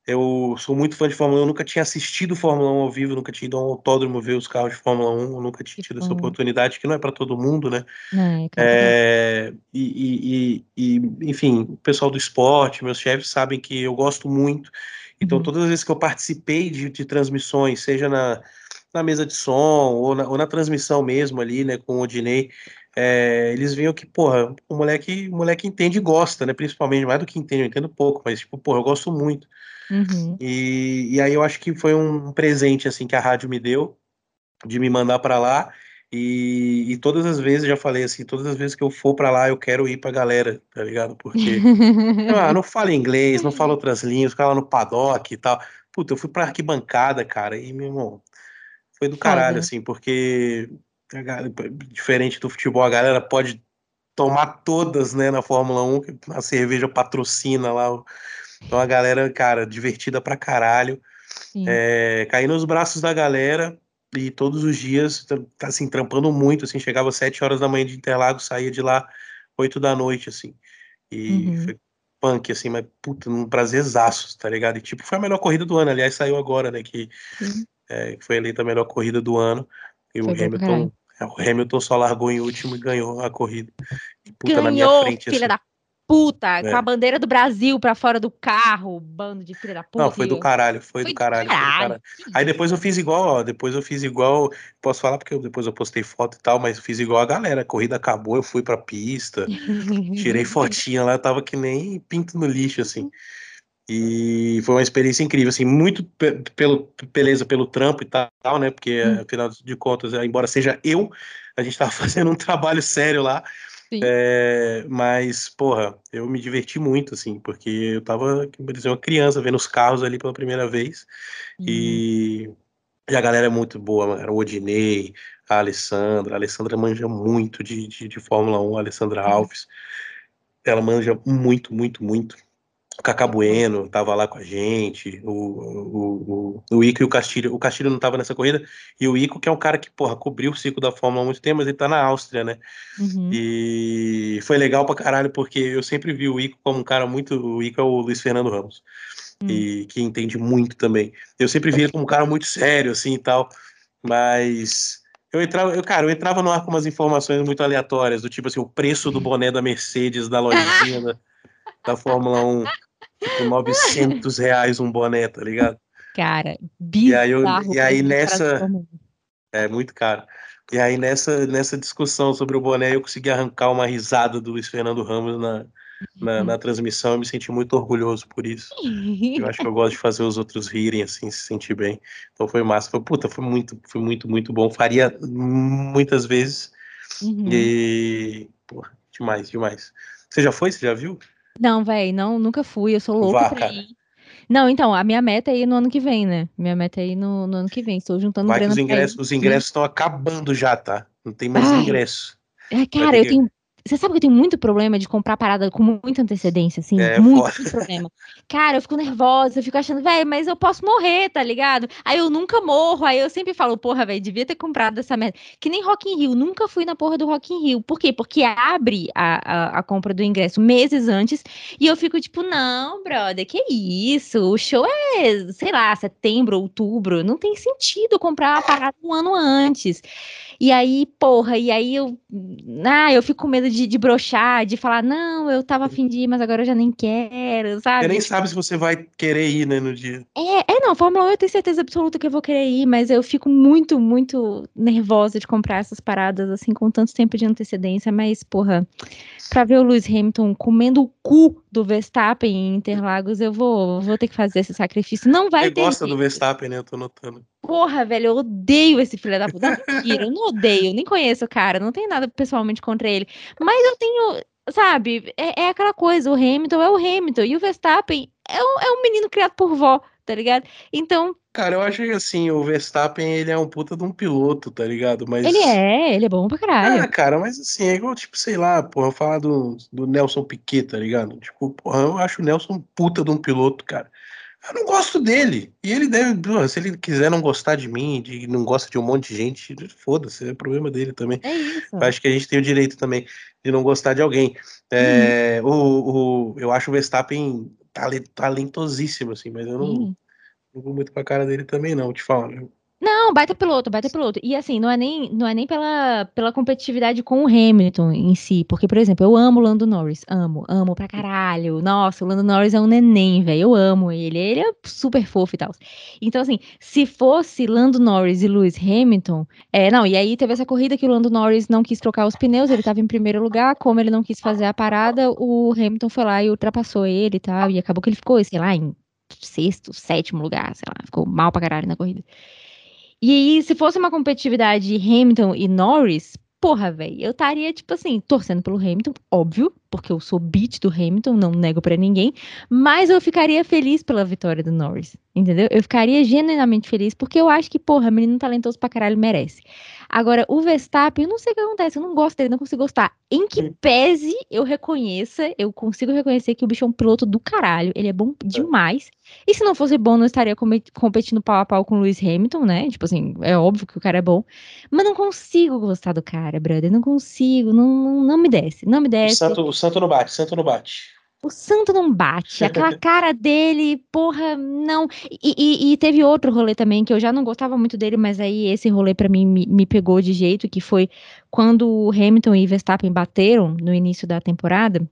eu sou muito fã de Fórmula 1, eu nunca tinha assistido Fórmula 1 ao vivo, nunca tinha ido a um autódromo ver os carros de Fórmula 1, eu nunca tinha tido essa oportunidade, que não é pra todo mundo, né? É, cara, É, e, e- e- enfim, o pessoal do esporte, meus chefes sabem que eu gosto muito. Então, Uhum. todas as vezes que eu participei de, de transmissões, seja na, na mesa de som ou na, ou na transmissão mesmo ali, né, com o Odinei, é, eles viam que, porra, o moleque, o moleque entende e gosta, né, principalmente, mais do que entende, eu entendo pouco, mas, tipo, porra, eu gosto muito. Uhum. E, e aí eu acho que foi um presente, assim, que a rádio me deu, de me mandar pra lá. E, e todas as vezes, já falei assim, todas as vezes que eu for pra lá, eu quero ir pra galera, tá ligado? Porque ah, não fala inglês, não fala outras línguas, fica lá no paddock e tal. Puta, eu fui pra arquibancada, cara, e, meu irmão, foi do caralho, assim, porque diferente do futebol, a galera pode tomar todas, né, na Fórmula 1, que a cerveja patrocina lá. o- Então a galera, cara, divertida pra caralho é, caí nos braços da galera e todos os dias, assim, trampando muito, assim, chegava às 7 horas da manhã de Interlagos, saía de lá 8 da noite, assim, e Uhum. foi punk, assim, mas, puta, um prazerzaço, tá ligado? E, tipo, foi a melhor corrida do ano, aliás, saiu agora, né, que, Sim. é, foi eleita a melhor corrida do ano, e o Foi pra Hamilton, é, o Hamilton só largou em último e ganhou a corrida. E, puta, na minha Ganhou, frente, filha assim. da puta, É. com a bandeira do Brasil pra fora do carro, bando de filha da puta. Não, foi do caralho, foi, Foi do do caralho, foi do caralho. caralho. Aí depois eu fiz igual, ó, depois eu fiz igual, posso falar porque eu, depois eu postei foto e tal, mas fiz igual a galera, a corrida acabou, eu fui pra pista, tirei fotinha lá, tava que nem pinto no lixo, assim. E foi uma experiência incrível, assim, muito pe- pelo, beleza pelo trampo e tal, né, porque Hum. afinal de contas, embora seja eu, a gente tava fazendo um trabalho sério lá, Sim. é, mas, porra, eu me diverti muito, assim, porque eu tava, como dizer, uma criança vendo os carros ali pela primeira vez, Uhum. e, e a galera é muito boa, mano. O Odinei, a Alessandra. A Alessandra manja muito de, de, de Fórmula 1, a Alessandra Uhum. Alves. Ela manja muito, muito, muito. O Cacá Bueno tava lá com a gente. O, o, o, o Ico e o Castilho. O Castilho não tava nessa corrida. E o Ico, que é um cara que, porra, cobriu o ciclo da Fórmula 1 há muito tempo, mas ele tá na Áustria, né? Uhum. E foi legal pra caralho, porque eu sempre vi o Ico como um cara muito. O Ico é o Luiz Fernando Ramos Hum. e que entende muito também. Eu sempre vi ele como um cara muito sério, assim e tal, mas eu entrava, eu, cara, eu entrava no ar com umas informações muito aleatórias, do tipo assim, o preço do boné da Mercedes, da lojinha da, da Fórmula 1, tipo, 900 reais um boné, tá ligado? Cara, E aí eu- bizarro. e aí nessa-. É muito caro. E aí nessa, nessa discussão sobre o boné, eu consegui arrancar uma risada do Luiz Fernando Ramos na, na, na transmissão, eu me senti muito orgulhoso por isso. Eu acho que eu gosto de fazer os outros rirem, assim, se sentir bem. Então foi massa. Foi, puta, foi muito, foi muito, muito bom. Faria muitas vezes. Uhum. E. Porra, demais, demais. Você já foi? Você já viu? Não, velho, não, nunca fui. Eu sou louca Vá, pra cara. ir. Não, então, a minha meta é ir no ano que vem, né? Minha meta é ir no, no ano que vem. Estou juntando Vai que grana os ingressos, os ingressos estão acabando já, tá? Não tem mais Ai. ingresso. É, cara, eu tenho Você sabe que eu tenho muito problema de comprar parada com muita antecedência, assim? É, muito, foda. problema. Cara, eu fico nervosa, eu fico achando, velho, mas eu posso morrer, tá ligado? Aí eu nunca morro, aí eu sempre falo, porra, velho, devia ter comprado essa merda. Que nem Rock in Rio, nunca fui na porra do Rock in Rio. Por quê? Porque abre a, a, a compra do ingresso meses antes e eu fico tipo, não, brother, que isso? O show é, sei lá, setembro, outubro. Não tem sentido comprar uma parada um ano antes. E aí, porra, e aí eu. Ah, eu fico com medo de, de broxar, de falar, não, eu tava afim de ir, mas agora eu já nem quero, sabe? Você nem sabe se você vai querer ir, né, no dia. É, é, não, Fórmula 1 eu tenho certeza absoluta que eu vou querer ir, mas eu fico muito, muito nervosa de comprar essas paradas, assim, com tanto tempo de antecedência, mas, porra, pra ver o Lewis Hamilton comendo o cu do Verstappen em Interlagos, eu vou, vou ter que fazer esse sacrifício. Não vai Você ter gosta do. Verstappen, né? Eu tô notando. Porra, velho, eu odeio esse filho da puta. Mentira, eu não odeio, nem conheço o cara, não tenho nada pessoalmente contra ele. Mas eu tenho, sabe, é, é aquela coisa, o Hamilton é o Hamilton, e o Verstappen é um, é um menino criado por vó, tá ligado? Então, Cara, eu acho que assim, o Verstappen, ele é um puta de um piloto, tá ligado? Mas. ele é, ele é bom pra caralho. Ah, cara, mas assim, é igual, tipo, sei lá, porra, falar do, do Nelson Piquet, tá ligado? Tipo, porra, eu acho o Nelson um puta de um piloto, cara. Eu não gosto dele. E ele deve, se ele quiser não gostar de mim, de não gosta de um monte de gente, foda-se, é problema dele também. É isso. Acho que a gente tem o direito também de não gostar de alguém. É, o, o, eu acho o Verstappen tale- talentosíssimo, assim, mas eu não, Sim. não vou muito com a cara dele também, não, te falo. Não, baita piloto, baita piloto. E assim, não é nem, não é nem pela, pela competitividade com o Hamilton em si. Porque, por exemplo, eu amo o Lando Norris. Amo, amo pra caralho. Nossa, o Lando Norris é um neném, velho. Eu amo ele. Ele é super fofo e tal. Então, assim, se fosse Lando Norris e Lewis Hamilton. É, não, e aí teve essa corrida que o Lando Norris não quis trocar os pneus, ele tava em primeiro lugar. Como ele não quis fazer a parada, o Hamilton foi lá e ultrapassou ele e tal. E acabou que ele ficou, sei lá, em sexto, sétimo lugar, sei lá, ficou mal pra caralho na corrida. E aí, se fosse uma competitividade Hamilton e Norris, porra, velho, eu estaria, tipo assim, torcendo pelo Hamilton, óbvio, porque eu sou beat do Hamilton, não nego pra ninguém, mas eu ficaria feliz pela vitória do Norris, entendeu? Eu ficaria genuinamente feliz, porque eu acho que, porra, menino talentoso pra caralho merece. Agora, o Verstappen, eu não sei o que acontece, eu não gosto dele, não consigo gostar. Em que pese eu reconheça, eu consigo reconhecer que o bicho é um piloto do caralho, ele é bom demais. E se não fosse bom, não estaria competindo pau a pau com o Lewis Hamilton, né? Tipo assim, é óbvio que o cara é bom. Mas não consigo gostar do cara, brother. Não consigo, não, não, não me desce, não me O desce. santo, o santo não bate, o santo não bate. O santo não bate. Aquela cara dele, porra, não. E, e- e teve outro rolê também que eu já não gostava muito dele, mas aí esse rolê pra mim me, me pegou de jeito, que foi quando o Hamilton e Verstappen bateram no início da temporada.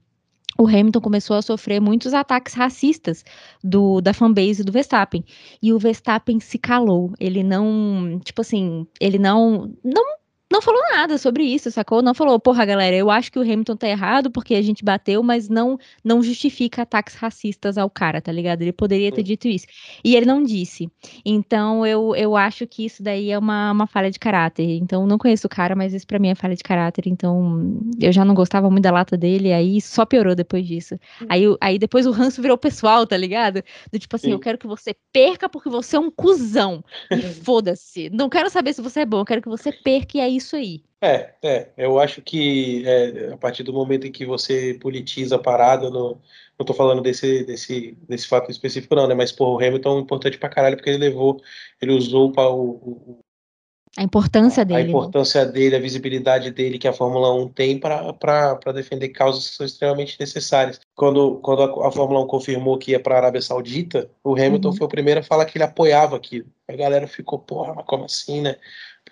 O Hamilton começou a sofrer muitos ataques racistas do, da fanbase do Verstappen. E o Verstappen se calou. Ele não, tipo assim, ele não, não, não falou nada sobre isso, sacou? Não falou, porra, galera, eu acho que o Hamilton tá errado porque a gente bateu, mas não não justifica ataques racistas ao cara, tá ligado? Ele poderia ter dito isso. E ele não disse. Então eu, eu acho que isso daí é uma, uma falha de caráter. Então não conheço o cara, mas isso pra mim é falha de caráter. Então eu já não gostava muito da lata dele, aí só piorou depois disso. Aí, o- aí depois o ranço virou pessoal, tá ligado? Do tipo assim, Sim. eu quero que você perca porque você é um cuzão. E foda-se. Não quero saber se você é bom, eu quero que você perca e é isso aí. É, é, eu acho que é, a partir do momento em que você politiza a parada, no, não tô falando desse, desse, desse fato específico não, né, mas, pô, o Hamilton é importante pra caralho porque ele levou, ele usou pra o, o- A importância a dele. né? importância dele, a visibilidade dele que a Fórmula 1 tem para defender causas que são extremamente necessárias. Quando, quando a, a Fórmula 1 confirmou que ia para a Arábia Saudita, o Hamilton Uhum. foi o primeiro a falar que ele apoiava aquilo. A galera ficou, porra, mas como assim, né?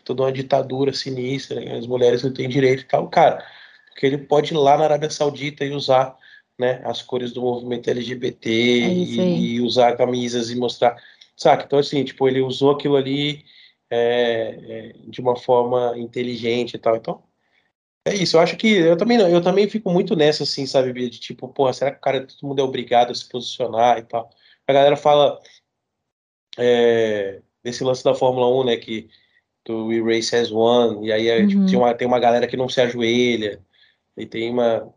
Toda uma ditadura sinistra, né? as mulheres não têm direito e tal. Cara, porque ele pode ir lá na Arábia Saudita e usar né, as cores do movimento LGBT É e, e usar camisas e mostrar. Saca? Então, assim, tipo, ele usou aquilo ali é, é, de uma forma inteligente e tal. Então, é isso. Eu acho que eu também eu também fico muito nessa, assim, sabe, de tipo, porra, será que o cara, todo mundo é obrigado a se posicionar e tal? A galera fala é, desse lance da Fórmula 1, né, que do We Race As One, e aí é, tipo, Uhum. tem, uma, tem uma galera que não se ajoelha, e tem uma.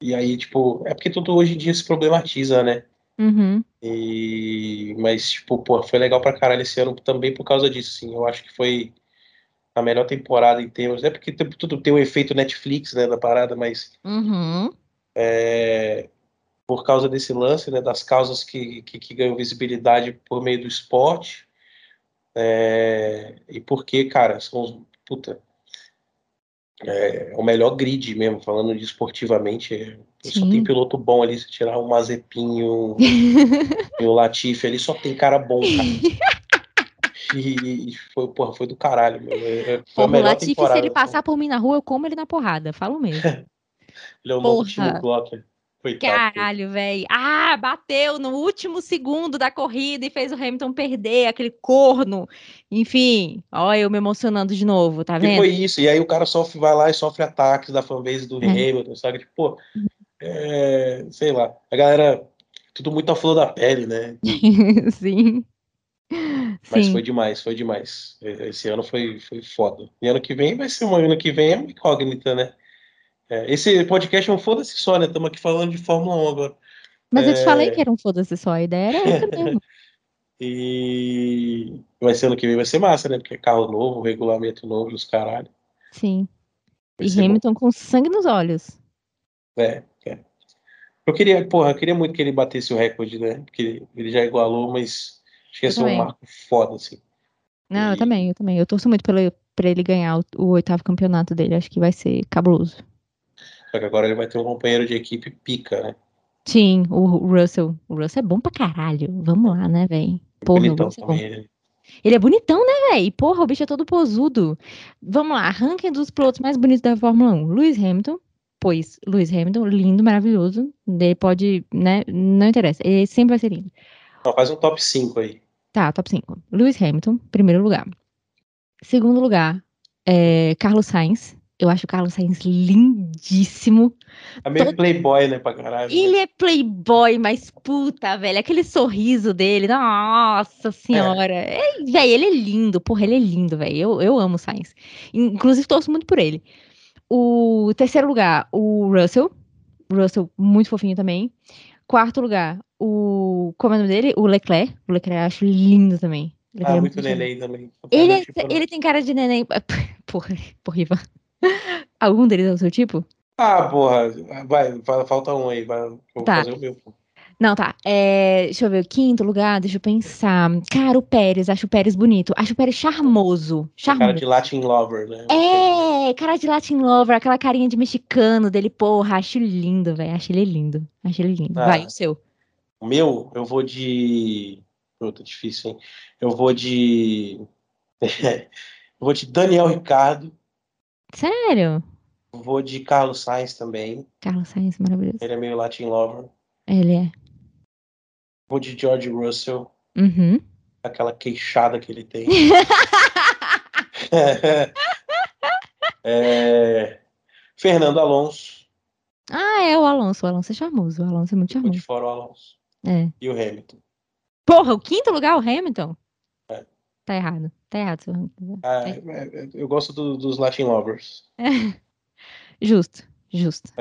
e aí, tipo, é porque tudo hoje em dia se problematiza, né? Uhum. E, mas, tipo, pô, foi legal pra caralho esse ano também por causa disso, sim. Eu acho que foi, a melhor temporada em termos. É porque tem- tudo tem o efeito Netflix, né, da parada, mas Uhum. é, por causa desse lance, né, das causas que, que, que ganham visibilidade por meio do esporte. É, e porque, cara, são os. Puta. É, o melhor grid mesmo, falando de esportivamente. é, só tem piloto bom ali, se tirar um Mazepinho e o Latifi ali, só tem cara bom, cara. E, e foi, porra, foi do caralho, meu. É, Foi a Porra, o melhor Latifi, se ele passar por mim na rua, eu como ele na porrada. Falo mesmo. Ele é o novo porra. Glocker. Coitado. Caralho, velho. Ah, bateu no último segundo da corrida e fez o Hamilton perder, aquele corno. Enfim, ó, eu me emocionando de novo, tá vendo? foi isso, e aí o cara sofre, vai lá e sofre ataques da fanbase do É. Hamilton, sabe? Tipo, pô, é, sei lá, a galera, tudo muito à flor da pele, né? Sim. Mas Sim. foi demais, foi demais. Esse ano foi, foi foda. E ano que vem vai ser um ano que vem é uma incógnita, né? É, esse podcast é um foda-se só, né? Estamos aqui falando de Fórmula 1 agora. Mas eu te falei É. que era um foda-se só, a ideia era essa mesmo. E vai ser ano que vem, vai ser massa, né? Porque é carro novo, regulamento novo e os caralho. Sim. Vai E ser bom. Hamilton com sangue nos olhos. É, é. Eu queria, porra, eu queria muito que ele batesse o recorde, né? Porque ele já igualou, mas acho que ia Eu ser um marco foda, assim. Não, eu E- também, eu também. Eu torço muito pelo, pra ele ganhar o, o oitavo campeonato dele. Acho que vai ser cabuloso. Só que agora ele vai ter um companheiro de equipe pica, né? Sim, o Russell. O Russell é bom pra caralho. Vamos lá, né, velho? Porra, o Russell é bom. ele. Ele é bonitão, né, velho? Porra, o bicho é todo posudo. Vamos lá, ranking dos pilotos mais bonitos da Fórmula 1. Lewis Hamilton, pois Lewis Hamilton, lindo, maravilhoso. Ele pode, né? Não interessa. Ele sempre vai ser lindo. Não, faz um top 5 aí. Tá, top 5. Lewis Hamilton, primeiro lugar. Segundo lugar, é, Carlos Sainz. Eu acho o Carlos Sainz lindíssimo. É meio Todo- playboy, né, pra caralho. né? Ele é playboy, mas puta, velho, aquele sorriso dele, nossa senhora. É, velho, ele é lindo, porra, ele é lindo, velho. Eu, eu amo o Sainz. Inclusive, torço muito por ele. O terceiro lugar, o Russell. Russell, muito fofinho também. Quarto lugar, o. Como é o nome dele? O Leclerc. O Leclerc eu acho lindo também. Leclerc Ah, é muito fofinho. neném também. Ele, é- tipo, não. ele tem cara de neném. Porra, porra, Ivan. Algum deles é o seu tipo? Ah, porra. Vai, fa- falta um aí. Vai, vou Tá. fazer o meu. pô. Não, tá. É, deixa eu ver. Quinto lugar, deixa eu pensar. Cara, o Pérez. Acho o Pérez bonito. Acho o Pérez charmoso. Cara Charmoso. de Latin Lover, né? É, cara de Latin Lover, aquela carinha de mexicano dele, porra, acho lindo, velho, acho ele lindo, acho ele lindo. Ah. Vai, o seu. O meu, eu vou de. Puta, difícil, hein? Eu vou de. eu vou de Daniel Ricardo. Sério? Vou de Carlos Sainz também. Carlos Sainz, maravilhoso. Ele é meio Latin Lover. Ele é. Vou de George Russell. Uhum. Aquela queixada que ele tem. É, Fernando Alonso. ah, é o Alonso, o Alonso é charmoso, o Alonso é muito Vou de charmoso. fora o Alonso. É. E o Hamilton. Porra, o quinto lugar, o Hamilton? É. Tá errado, tá errado. seu. Ah, é- é- eu gosto do- dos Latin Lovers. Justo, justo.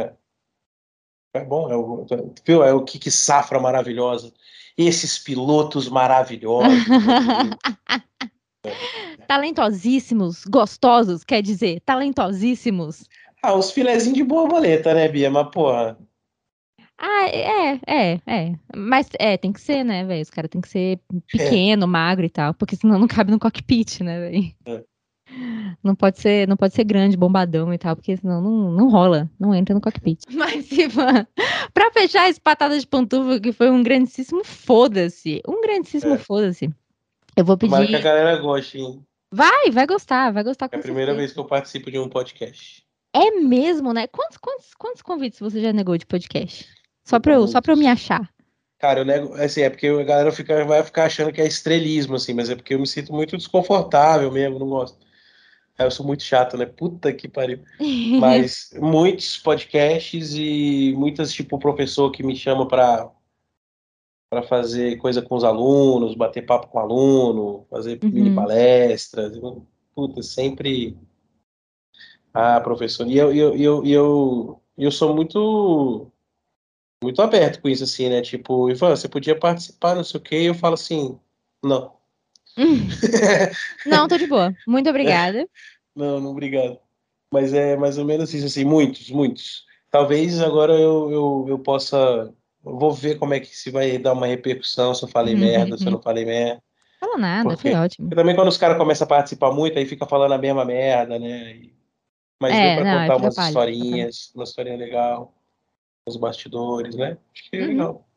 É bom, é o, viu? É o Kiki Safra maravilhosa. Esses pilotos maravilhosos. Talentosíssimos, gostosos, quer dizer, talentosíssimos. ah, os filezinhos de borboleta, né, Bia? Mas, porra. Ah, é, é, é. Mas é, tem que ser, né, velho? Os caras tem que ser pequeno, magro e tal, porque senão não cabe no cockpit, né, velho? É. Não pode ser, não pode ser grande, bombadão e tal, porque senão não, não rola, não entra no cockpit. Mas, Ivan, pra fechar esse patada de pantufa, que foi um grandíssimo foda-se, um grandíssimo É. foda-se. Eu vou Tomara que a pedir. galera goste, hein? Vai, vai gostar, vai gostar com É a primeira certeza. vez que eu participo de um podcast. É mesmo, né? Quantos, quantos, quantos convites você já negou de podcast? Só pra eu, só pra eu me achar. Cara, eu nego. Assim, é porque a galera fica, vai ficar achando que é estrelismo, assim, mas é porque eu me sinto muito desconfortável mesmo, não gosto. É, Eu sou muito chato, né? Puta que pariu. Mas muitos podcasts e muitas, tipo, professor que me chama para para fazer coisa com os alunos, bater papo com o aluno, fazer Uhum. mini palestras. Puta, sempre. Ah, professor. E eu, eu, eu, eu, eu sou muito muito aberto com isso, assim, né? Tipo, Ivan, você podia participar, não sei o quê, e eu falo assim, não. Não, tô de boa. Muito obrigada. Não, não, obrigado. Mas é mais ou menos isso, assim, muitos, muitos. Talvez agora eu, eu, eu possa. Eu vou ver como é que se vai dar uma repercussão, se eu falei Uhum, merda, se eu uhum. não falei merda. Falou nada, Porque- foi ótimo. Porque também quando os caras começam a participar muito, aí fica falando a mesma merda, né? E- Mas É, deu pra não, contar fica umas palha, historinhas, uma historinha legal, os bastidores, né? Acho que é Uhum. legal.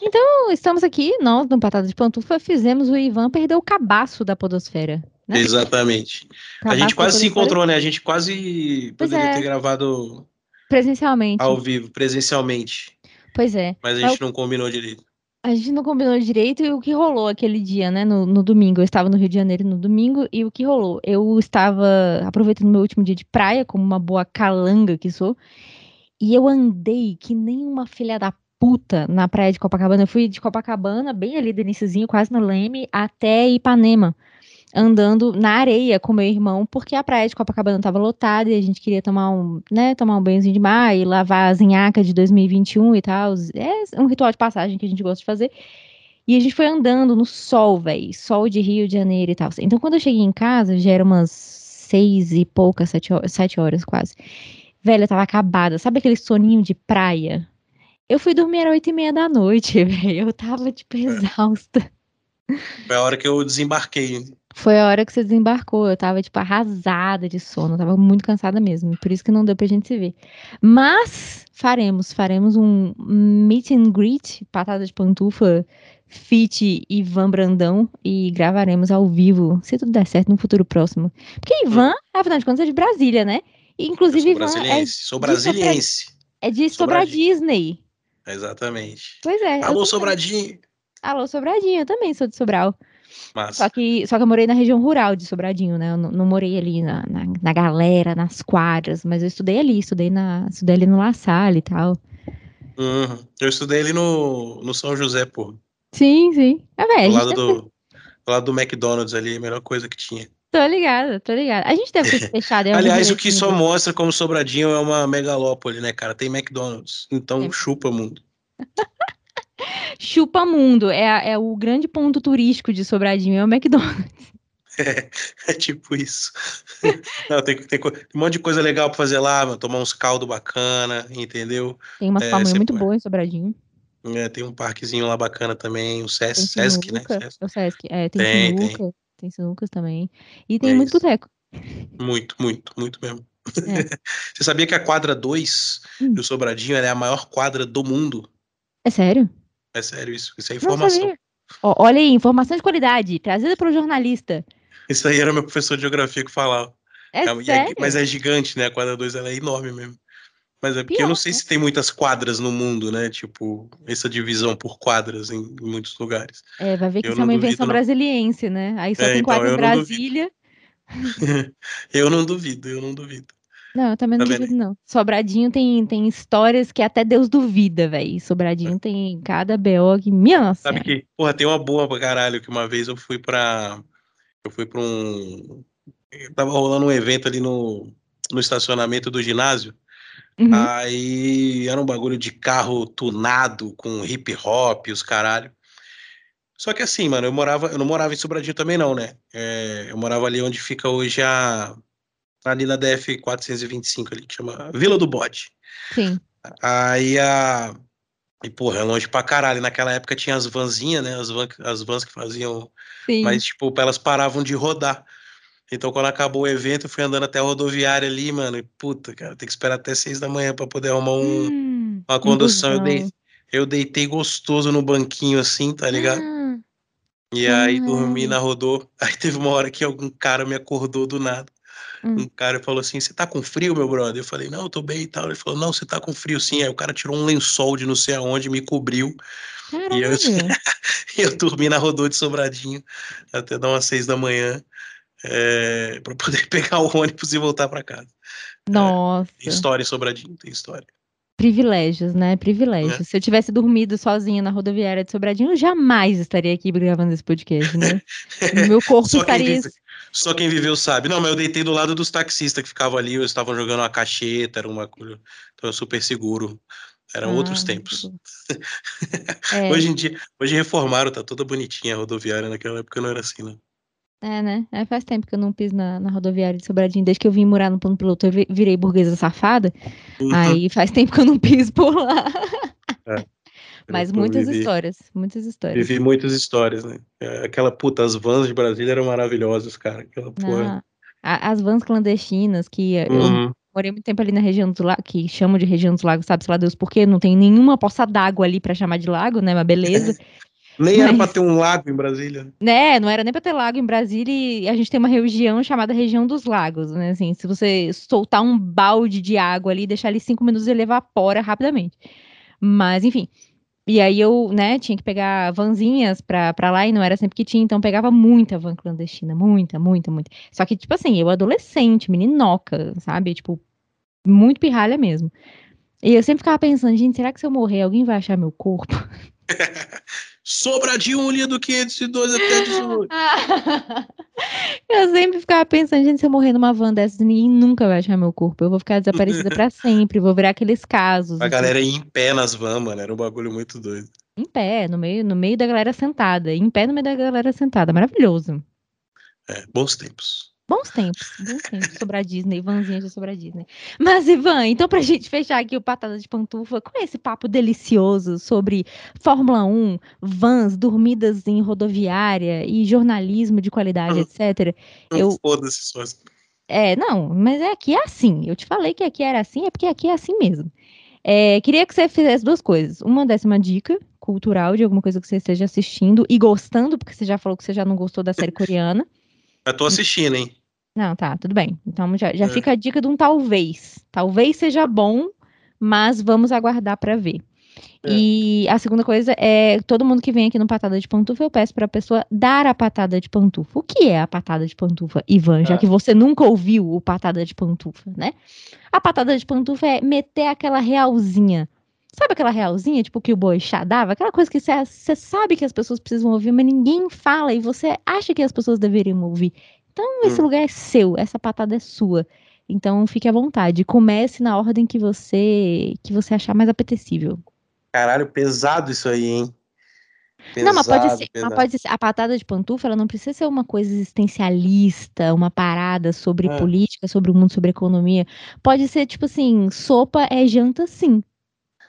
Então, estamos aqui, nós, no Patada de Pantufa, fizemos o Ivan perder o cabaço da podosfera. Né? Exatamente. A Cabaço gente da quase se encontrou, né? A gente quase Pois poderia é. ter gravado Presencialmente. ao vivo, presencialmente, Pois é. mas a gente não combinou direito. A gente não combinou direito e o que rolou aquele dia, né? No, no domingo. Eu estava no Rio de Janeiro no domingo e o que rolou? Eu estava aproveitando meu último dia de praia, como uma boa calanga que sou, e eu andei que nem uma filha da puta na praia de Copacabana. Eu fui de Copacabana, bem ali do iniciozinho, quase no Leme, até Ipanema, andando na areia com meu irmão, porque a praia de Copacabana estava lotada e a gente queria tomar um, né, tomar um banhozinho de mar e lavar as nhaca de 2021 e tal. É um ritual de passagem que a gente gosta de fazer. E a gente foi andando no sol, velho. Sol de Rio de Janeiro e tal. Então, quando eu cheguei em casa, já era umas seis e poucas, sete sete horas quase. Velho, eu tava acabada. Sabe aquele soninho de praia? Eu fui dormir às oito e meia da noite, velho. Eu tava, tipo, exausta. Foi a hora que eu desembarquei. Foi a hora que você desembarcou. Eu tava, tipo, arrasada de sono. Eu tava muito cansada mesmo. Por isso que não deu pra gente se ver. Mas faremos, faremos um meet and greet, patada de pantufa, fit Ivan Brandão e gravaremos ao vivo, se tudo der certo, no futuro próximo. Porque Ivan, afinal de contas, é de Brasília, né? E, Eu inclusive, sou Ivan é, brasiliense. Sou de brasiliense. é de Sobra- Sobra Disney. Exatamente. Pois é. Alô, também. Sobradinho. Alô, Sobradinho, eu também sou de Sobral. Massa. Só que, só que eu morei na região rural de Sobradinho, né? Eu não, não morei ali na, na, na galera, nas quadras, mas eu estudei ali, estudei, na, estudei ali no La Salle e tal. Uhum. Eu estudei ali no, no São José, pô. Sim, sim. É, velho, do, do lado do McDonald's ali, a melhor coisa que tinha. Tô ligada, tô ligada. A gente deve ter fechado. Aliás, o que só mostra como Sobradinho é uma megalópole, né, cara? Tem McDonald's. Então Tem. chupa, mundo. Chupa Mundo é, é o grande ponto turístico de Sobradinho, é o McDonald's. É tipo isso. Não, tem, tem, um monte de coisa legal pra fazer lá, mano. Tomar uns caldos bacana, entendeu? Tem umas É, pamonhas muito boas em Sobradinho. É, tem um parquezinho lá bacana também, o Sesc, Sesc né? Sesc. É o Sesc. É, tem, Tem, tem. sinuca. Tem sinucas também. E tem É muito isso. boteco. Muito, muito, muito mesmo. É. Você sabia que a quadra 2 Hum. do Sobradinho é a maior quadra do mundo? É sério? É sério isso. Isso é informação. Ó, olha aí, informação de qualidade, trazida pelo jornalista. Isso aí era meu professor de geografia que falava. É, É, é- sério? mas é gigante, né? A quadra 2 ela é enorme mesmo. Mas é porque eu Pior, não sei né? se tem muitas quadras no mundo, né? Tipo, essa divisão por quadras em, em muitos lugares. É, vai ver que Eu isso é uma duvido, invenção não. brasiliense, né? Aí só É, tem então, quadro em eu não. Brasília. Eu não duvido, eu não duvido. Não, eu também não Tá duvido, não. Sobradinho tem, tem histórias que até Deus duvida, velho. Sobradinho tem cada BO que. Minha nossa. Sabe Senhora. que, porra, tem uma boa pra caralho que uma vez eu fui pra. Eu fui pra um. Tava rolando um evento ali no, no estacionamento do ginásio. Uhum. Aí era um bagulho de carro tunado com hip hop, os caralho. Só que assim, mano, eu morava, eu não morava em Sobradinho também não, né? É, eu morava ali onde fica hoje a ali na DF 425 ali, que chama Vila do Bode. Sim. Aí a e porra, é longe pra caralho. Naquela época tinha as vanzinhas, né? As, van, as vans que faziam, Sim. mas tipo, elas paravam de rodar. Então, quando acabou o evento, eu fui andando até a rodoviária ali, mano. E puta, cara, tem que esperar até seis da manhã pra poder arrumar um, Hum, uma condução. Eu, dei, eu deitei gostoso no banquinho assim, tá ligado? Ah, E aí dormi na rodô. Aí teve uma hora que algum cara me acordou do nada. Hum. Um cara falou assim: Você tá com frio, meu brother? Eu falei: Não, eu tô bem e tal. Ele falou: Não, você tá com frio sim. Aí o cara tirou um lençol de não sei aonde, me cobriu. E eu, caralho. e eu dormi na rodô de Sobradinho até dar umas seis da manhã. É, para poder pegar o ônibus e voltar pra casa. Nossa. Tem história em Sobradinho, tem história. Privilégios, né? Privilégios. Se eu tivesse dormido sozinha na rodoviária de Sobradinho, eu jamais estaria aqui gravando esse podcast, né? O meu corpo Só quem, estaria. vive- só quem viveu sabe. Não, mas eu deitei do lado dos taxistas que ficavam ali, eles estavam jogando uma cacheta, era uma coisa. Então, super seguro. Eram outros Ah, tempos. É, Hoje em dia, hoje reformaram, tá toda bonitinha a rodoviária. Naquela época não era assim, não. É, né? É, faz tempo que eu não piso na, na rodoviária de Sobradinho. Desde que eu vim morar no plano piloto, eu vi- virei burguesa safada. Uhum. Aí faz tempo que eu não piso por lá. É. Mas Eu muitas vivi- histórias, muitas histórias. Vivi muitas histórias, né? É, Aquela puta, as vans de Brasília eram maravilhosas, cara. Aquela porra. Não, a- as vans clandestinas que eu Uhum. morei muito tempo ali na região dos lagos, que chamam de região dos lagos, sabe-se lá Deus por quê? Não tem nenhuma poça d'água ali pra chamar de lago, né? Mas beleza. Nem era pra Mas- ter um lago em Brasília. né? Não era nem pra ter lago em Brasília e a gente tem uma região chamada região dos lagos, né? Assim, se você soltar um balde de água ali, deixar ali cinco minutos, ele evapora rapidamente. Mas, enfim. E aí eu, né, tinha que pegar vanzinhas pra, pra lá e não era sempre que tinha, então pegava muita van clandestina, muita, muita, muita. Só que, tipo assim, eu adolescente, meninoca, sabe? Tipo, muito pirralha mesmo. E eu sempre ficava pensando, gente, será que se eu morrer, alguém vai achar meu corpo? Sobradinho unido 512 até 18. eu sempre ficava pensando, gente, se eu morrer numa van dessas, ninguém nunca vai achar meu corpo. Eu vou ficar desaparecida pra sempre, vou virar aqueles casos. A assim, galera ia em pé nas vans, mano. Era um bagulho muito doido. Em pé, no meio, no meio da galera sentada. Em pé no meio da galera sentada. Maravilhoso. É, bons tempos. Bons tempos, bons tempos sobre a Disney, vanzinha de sobre a Disney. Mas, Ivan, então pra gente fechar aqui o Patada de Pantufa, com esse papo delicioso sobre Fórmula 1, vans, dormidas em rodoviária e jornalismo de qualidade, Hum. etc. Eu- Foda-se suas. É, não, mas é aqui é assim. Eu te falei que aqui era assim, é porque aqui é assim mesmo. É, queria que você fizesse duas coisas. Uma desse uma dica cultural de alguma coisa que você esteja assistindo e gostando, porque você já falou que você já não gostou da série coreana. Eu tô assistindo, hein? Não, tá, tudo bem. Então já, já É. fica a dica de um talvez. Talvez seja bom, mas vamos aguardar pra ver. É. E a segunda coisa é, todo mundo que vem aqui no Patada de Pantufa, eu peço pra pessoa dar a patada de pantufa. O que é a patada de pantufa, Ivan? Já É. que você nunca ouviu o patada de pantufa, né? A patada de pantufa é meter aquela realzinha. Sabe aquela realzinha, tipo, que o Boixá dava? Aquela coisa que você sabe que as pessoas precisam ouvir, mas ninguém fala e você acha que as pessoas deveriam ouvir. Então, esse Hum. lugar é seu, essa patada é sua. Então, fique à vontade. Comece na ordem que você que você achar mais apetecível. Caralho, pesado isso aí, hein? não, mas pode, Pesado, ser, mas pesado. pode ser. A patada de pantufa, ela não precisa ser uma coisa existencialista, uma parada sobre É. política, sobre o mundo, sobre economia. Pode ser, tipo assim, sopa é janta, sim.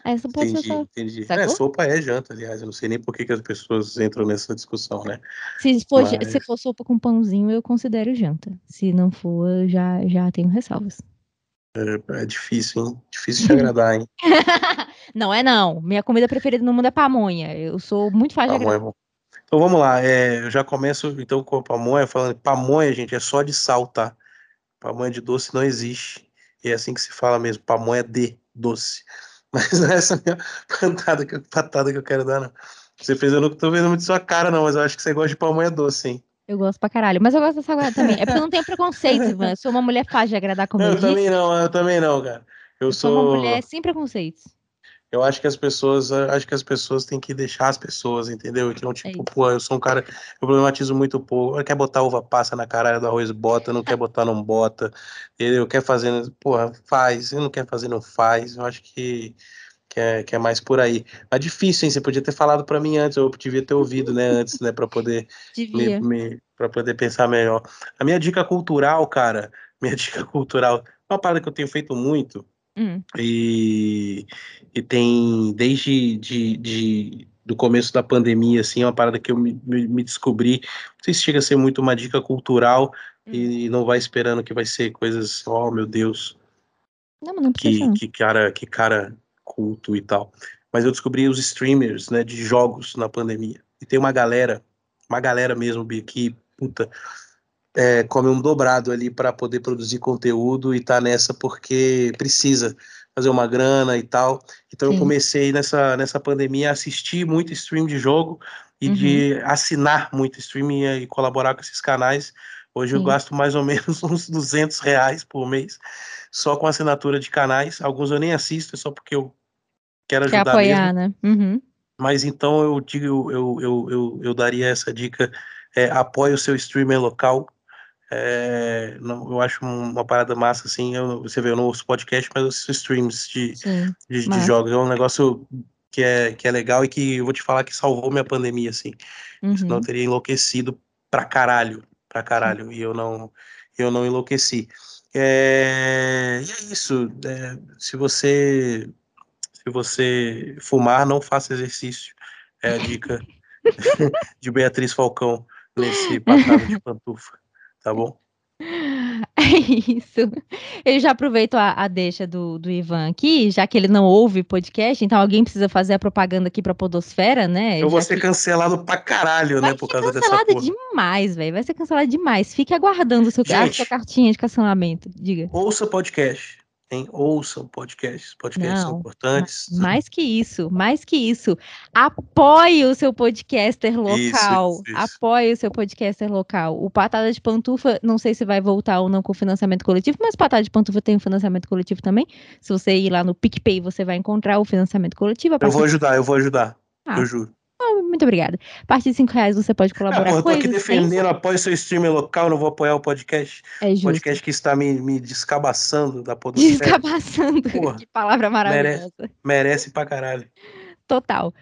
Pode Entendi, ser só. entendi. É, Sacou? sopa é janta, aliás. Eu não sei nem por que, que as pessoas entram nessa discussão, né? Se for, Mas- se for sopa com pãozinho, eu considero janta. Se não for, eu já, já tenho ressalvas. É difícil, hein? Difícil de agradar, hein? não é não. Minha comida preferida no mundo é pamonha. Eu sou muito fácil de Pamonha agradar. é. Então vamos lá. é, eu já começo então com a pamonha, falando pamonha, gente, é só de sal, tá? Pamonha de doce não existe. E é assim que se fala mesmo, pamonha de doce. Mas não é essa minha patada que, patada que eu quero dar, não. Você fez, eu não tô vendo muito sua cara, não, mas eu acho que você gosta de pamonha doce, hein? Eu gosto pra caralho. Mas eu gosto da salgada também. É porque eu não tenho preconceito, Ivan. Eu sou uma mulher fácil de agradar, como eu, eu disse. também não, eu também não, cara. Eu, Eu sou uma sou. mulher sem preconceitos. Eu acho que as pessoas, eu acho que as pessoas têm que deixar as pessoas, entendeu? Então, tipo, isso. pô, eu sou um cara, eu problematizo muito pouco. Quer botar uva passa na caralho do arroz, bota, não quer botar, não bota. Entendeu? Quer fazer, porra, faz. Se não quer fazer, não faz. Eu acho que, que, é, que é mais por aí. Mas difícil, hein? Você podia ter falado pra mim antes, eu devia ter ouvido, né, antes, né, pra poder me, Devia. me, para poder pensar melhor. A minha dica cultural, cara, minha dica cultural, é uma parada que eu tenho feito muito, Hum, e, e tem desde de, de- do começo da pandemia, assim, é uma parada que eu me, me, descobri. Não sei se chega a ser muito uma dica cultural e não vai esperando que vai ser coisas, oh meu Deus, Não, não que, que cara, que cara culto e tal. Mas eu descobri os streamers, né, de jogos na pandemia. E tem uma galera, uma galera mesmo, que, puta, é, come um dobrado ali para poder produzir conteúdo e tá nessa porque precisa fazer uma grana e tal. Então Sim. eu comecei nessa, nessa pandemia a assistir muito stream de jogo e de assinar muito stream e, e colaborar com esses canais. Hoje eu Sim. gasto mais ou menos uns 200 reais por mês só com assinatura de canais. Alguns eu nem assisto, é só porque eu quero Quer ajudar apoiar, mesmo. né? Uhum. Mas então eu digo, eu, eu, eu, eu daria essa dica: é, apoie o seu streamer local. É, não, eu acho uma parada massa, assim. Eu, você vê, eu não ouço podcast, mas eu assisto streams de, Sim. de, de jogos. É um negócio que é, que é legal e que eu vou te falar que salvou minha pandemia, assim. Senão eu Uhum. teria enlouquecido pra caralho. pra caralho. E eu não, eu não enlouqueci. É, e é isso. É, se você se você fumar, não faça exercício. É a dica de Beatriz Falcão nesse patada de pantufa. Tá bom? É isso. Eu já aproveito a, a deixa do, do Ivan aqui, já que ele não ouve podcast, então alguém precisa fazer a propaganda aqui pra Podosfera, né? Eu vou Já ser que- cancelado pra caralho, Vai né? Por ser causa dessa cancelada porra. demais, velho. Vai ser cancelada demais. Fique aguardando o seu, a Gente. sua cartinha de cancelamento. Diga. Ouça podcast. Hein? Ouçam podcasts. Podcasts são Não, importantes. Mais que isso, mais que isso. Apoie o seu podcaster local. Isso, isso, isso. Apoie o seu podcaster local. O Patada de Pantufa, não sei se vai voltar ou não com financiamento coletivo, mas o Patada de Pantufa tem um financiamento coletivo também. Se você ir lá no PicPay, você vai encontrar o financiamento coletivo. Eu vou ajudar, eu vou ajudar. Ah, Eu juro. Ah, Muito obrigada. A partir de 5 reais você pode colaborar porra, eu tô aqui existência. defendendo, apoio seu streamer local, não vou apoiar o podcast. É justo. Podcast que está me, me descabaçando da podosfera. Descabaçando. Porra, que palavra merece. maravilhosa. Merece pra caralho. Total.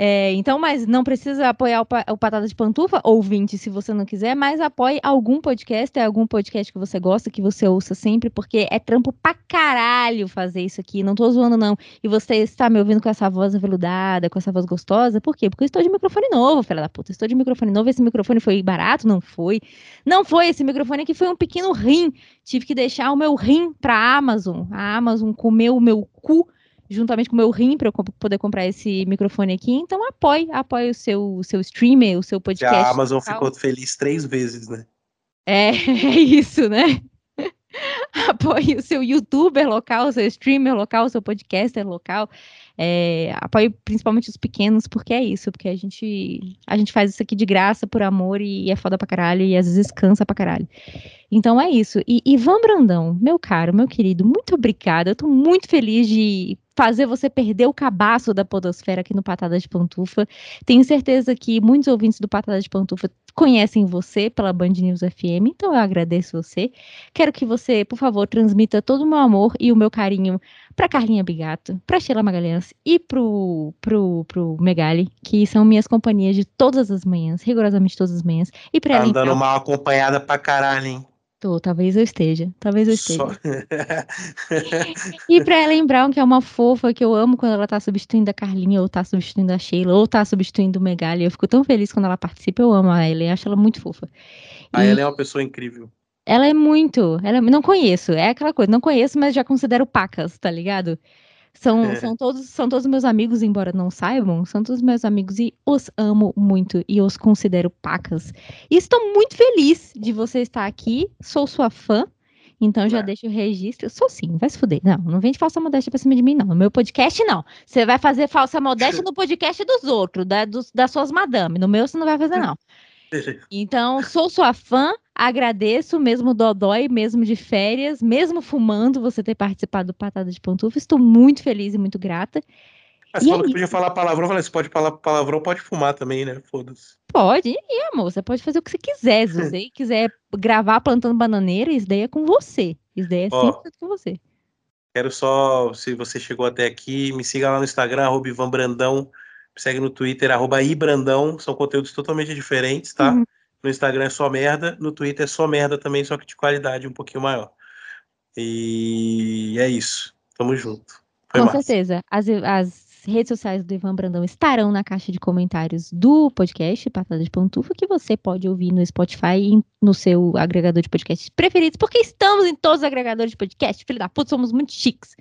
É, então, mas não precisa apoiar o, o Patada de Pantufa, ouvinte, se você não quiser, mas apoie algum podcast, é algum podcast que você gosta, que você ouça sempre, porque é trampo pra caralho fazer isso aqui, não tô zoando não. E você está me ouvindo com essa voz aveludada, com essa voz gostosa, por quê? Porque eu estou de microfone novo, filha da puta, estou de microfone novo, esse microfone foi barato? Não foi. Não foi, esse microfone aqui foi um pequeno rim, tive que deixar o meu rim pra Amazon, a Amazon comeu o meu cu, juntamente com o meu rim para eu poder comprar esse microfone aqui. Então apoie, apoie o seu, o seu streamer, o seu Que podcast. a Amazon ficou feliz três vezes, né? É, é isso, né? apoie o seu youtuber local, o seu streamer local, o seu podcaster local. É, apoie principalmente os pequenos, porque é isso, porque a gente, a gente faz isso aqui de graça, por amor, e é foda pra caralho, e às vezes cansa pra caralho. Então é isso. E Ivan Brandão, meu caro, meu querido, muito obrigada. Eu tô muito feliz de fazer você perder o cabaço da podosfera aqui no Patada de Pantufa. Tenho certeza que muitos ouvintes do Patada de Pantufa conhecem você pela Band News FM, então eu agradeço você. Quero que você, por favor, transmita todo o meu amor e o meu carinho para Carlinha Bigato, para Sheila Magalhães e pro, pro, pro Megali, que são minhas companhias de todas as manhãs, rigorosamente todas as manhãs. E para Tá ela, andando então, mal acompanhada pra caralho, hein? Tô, talvez eu esteja, talvez eu esteja. Só... E pra Ellen Brown, que é uma fofa que eu amo quando ela tá substituindo a Carlinha, ou tá substituindo a Sheila, ou tá substituindo o Megali. Eu fico tão feliz quando ela participa, eu amo a Ellen, acho ela muito fofa. A E ela é uma pessoa incrível. ela é muito. Ela é- não conheço, é aquela coisa, não conheço, mas já considero pacas, tá ligado? São, É. são, todos, são todos meus amigos, embora não saibam, são todos meus amigos e os amo muito e os considero pacas. E estou muito feliz de você estar aqui, sou sua fã, então já É. deixo o registro. Sou sim, vai se fuder. Não, não vem de falsa modéstia pra cima de mim, não. No meu podcast, não. Você vai fazer falsa modéstia no podcast dos outros, da, dos, das suas madame. No meu, você não vai fazer, não. Então, sou sua fã, agradeço, mesmo dodói, mesmo de férias, mesmo fumando, você ter participado do Patada de Pantufa. Estou muito feliz e muito grata. Mas E você falou que podia falar palavrão, eu falei, se pode falar palavrão, pode fumar também, né? Foda-se. Pode, e amor, você pode fazer o que você quiser. Se você quiser gravar plantando bananeira, isso daí é com você. Isso daí é Ó. 100% com você. Quero só, se você chegou até aqui, me siga lá no Instagram, arroba Ivan Brandão. Me segue no Twitter, arroba Ibrandão. São conteúdos totalmente diferentes, tá? Uhum. No Instagram é só merda, no Twitter é só merda também, só que de qualidade um pouquinho maior. E é isso. Tamo junto. Foi Com massa. certeza. As, as redes sociais do Ivan Brandão estarão na caixa de comentários do podcast Patada de Pantufa, que você pode ouvir no Spotify e no seu agregador de podcasts preferidos, porque estamos em todos os agregadores de podcast. Filho da puta, somos muito chiques.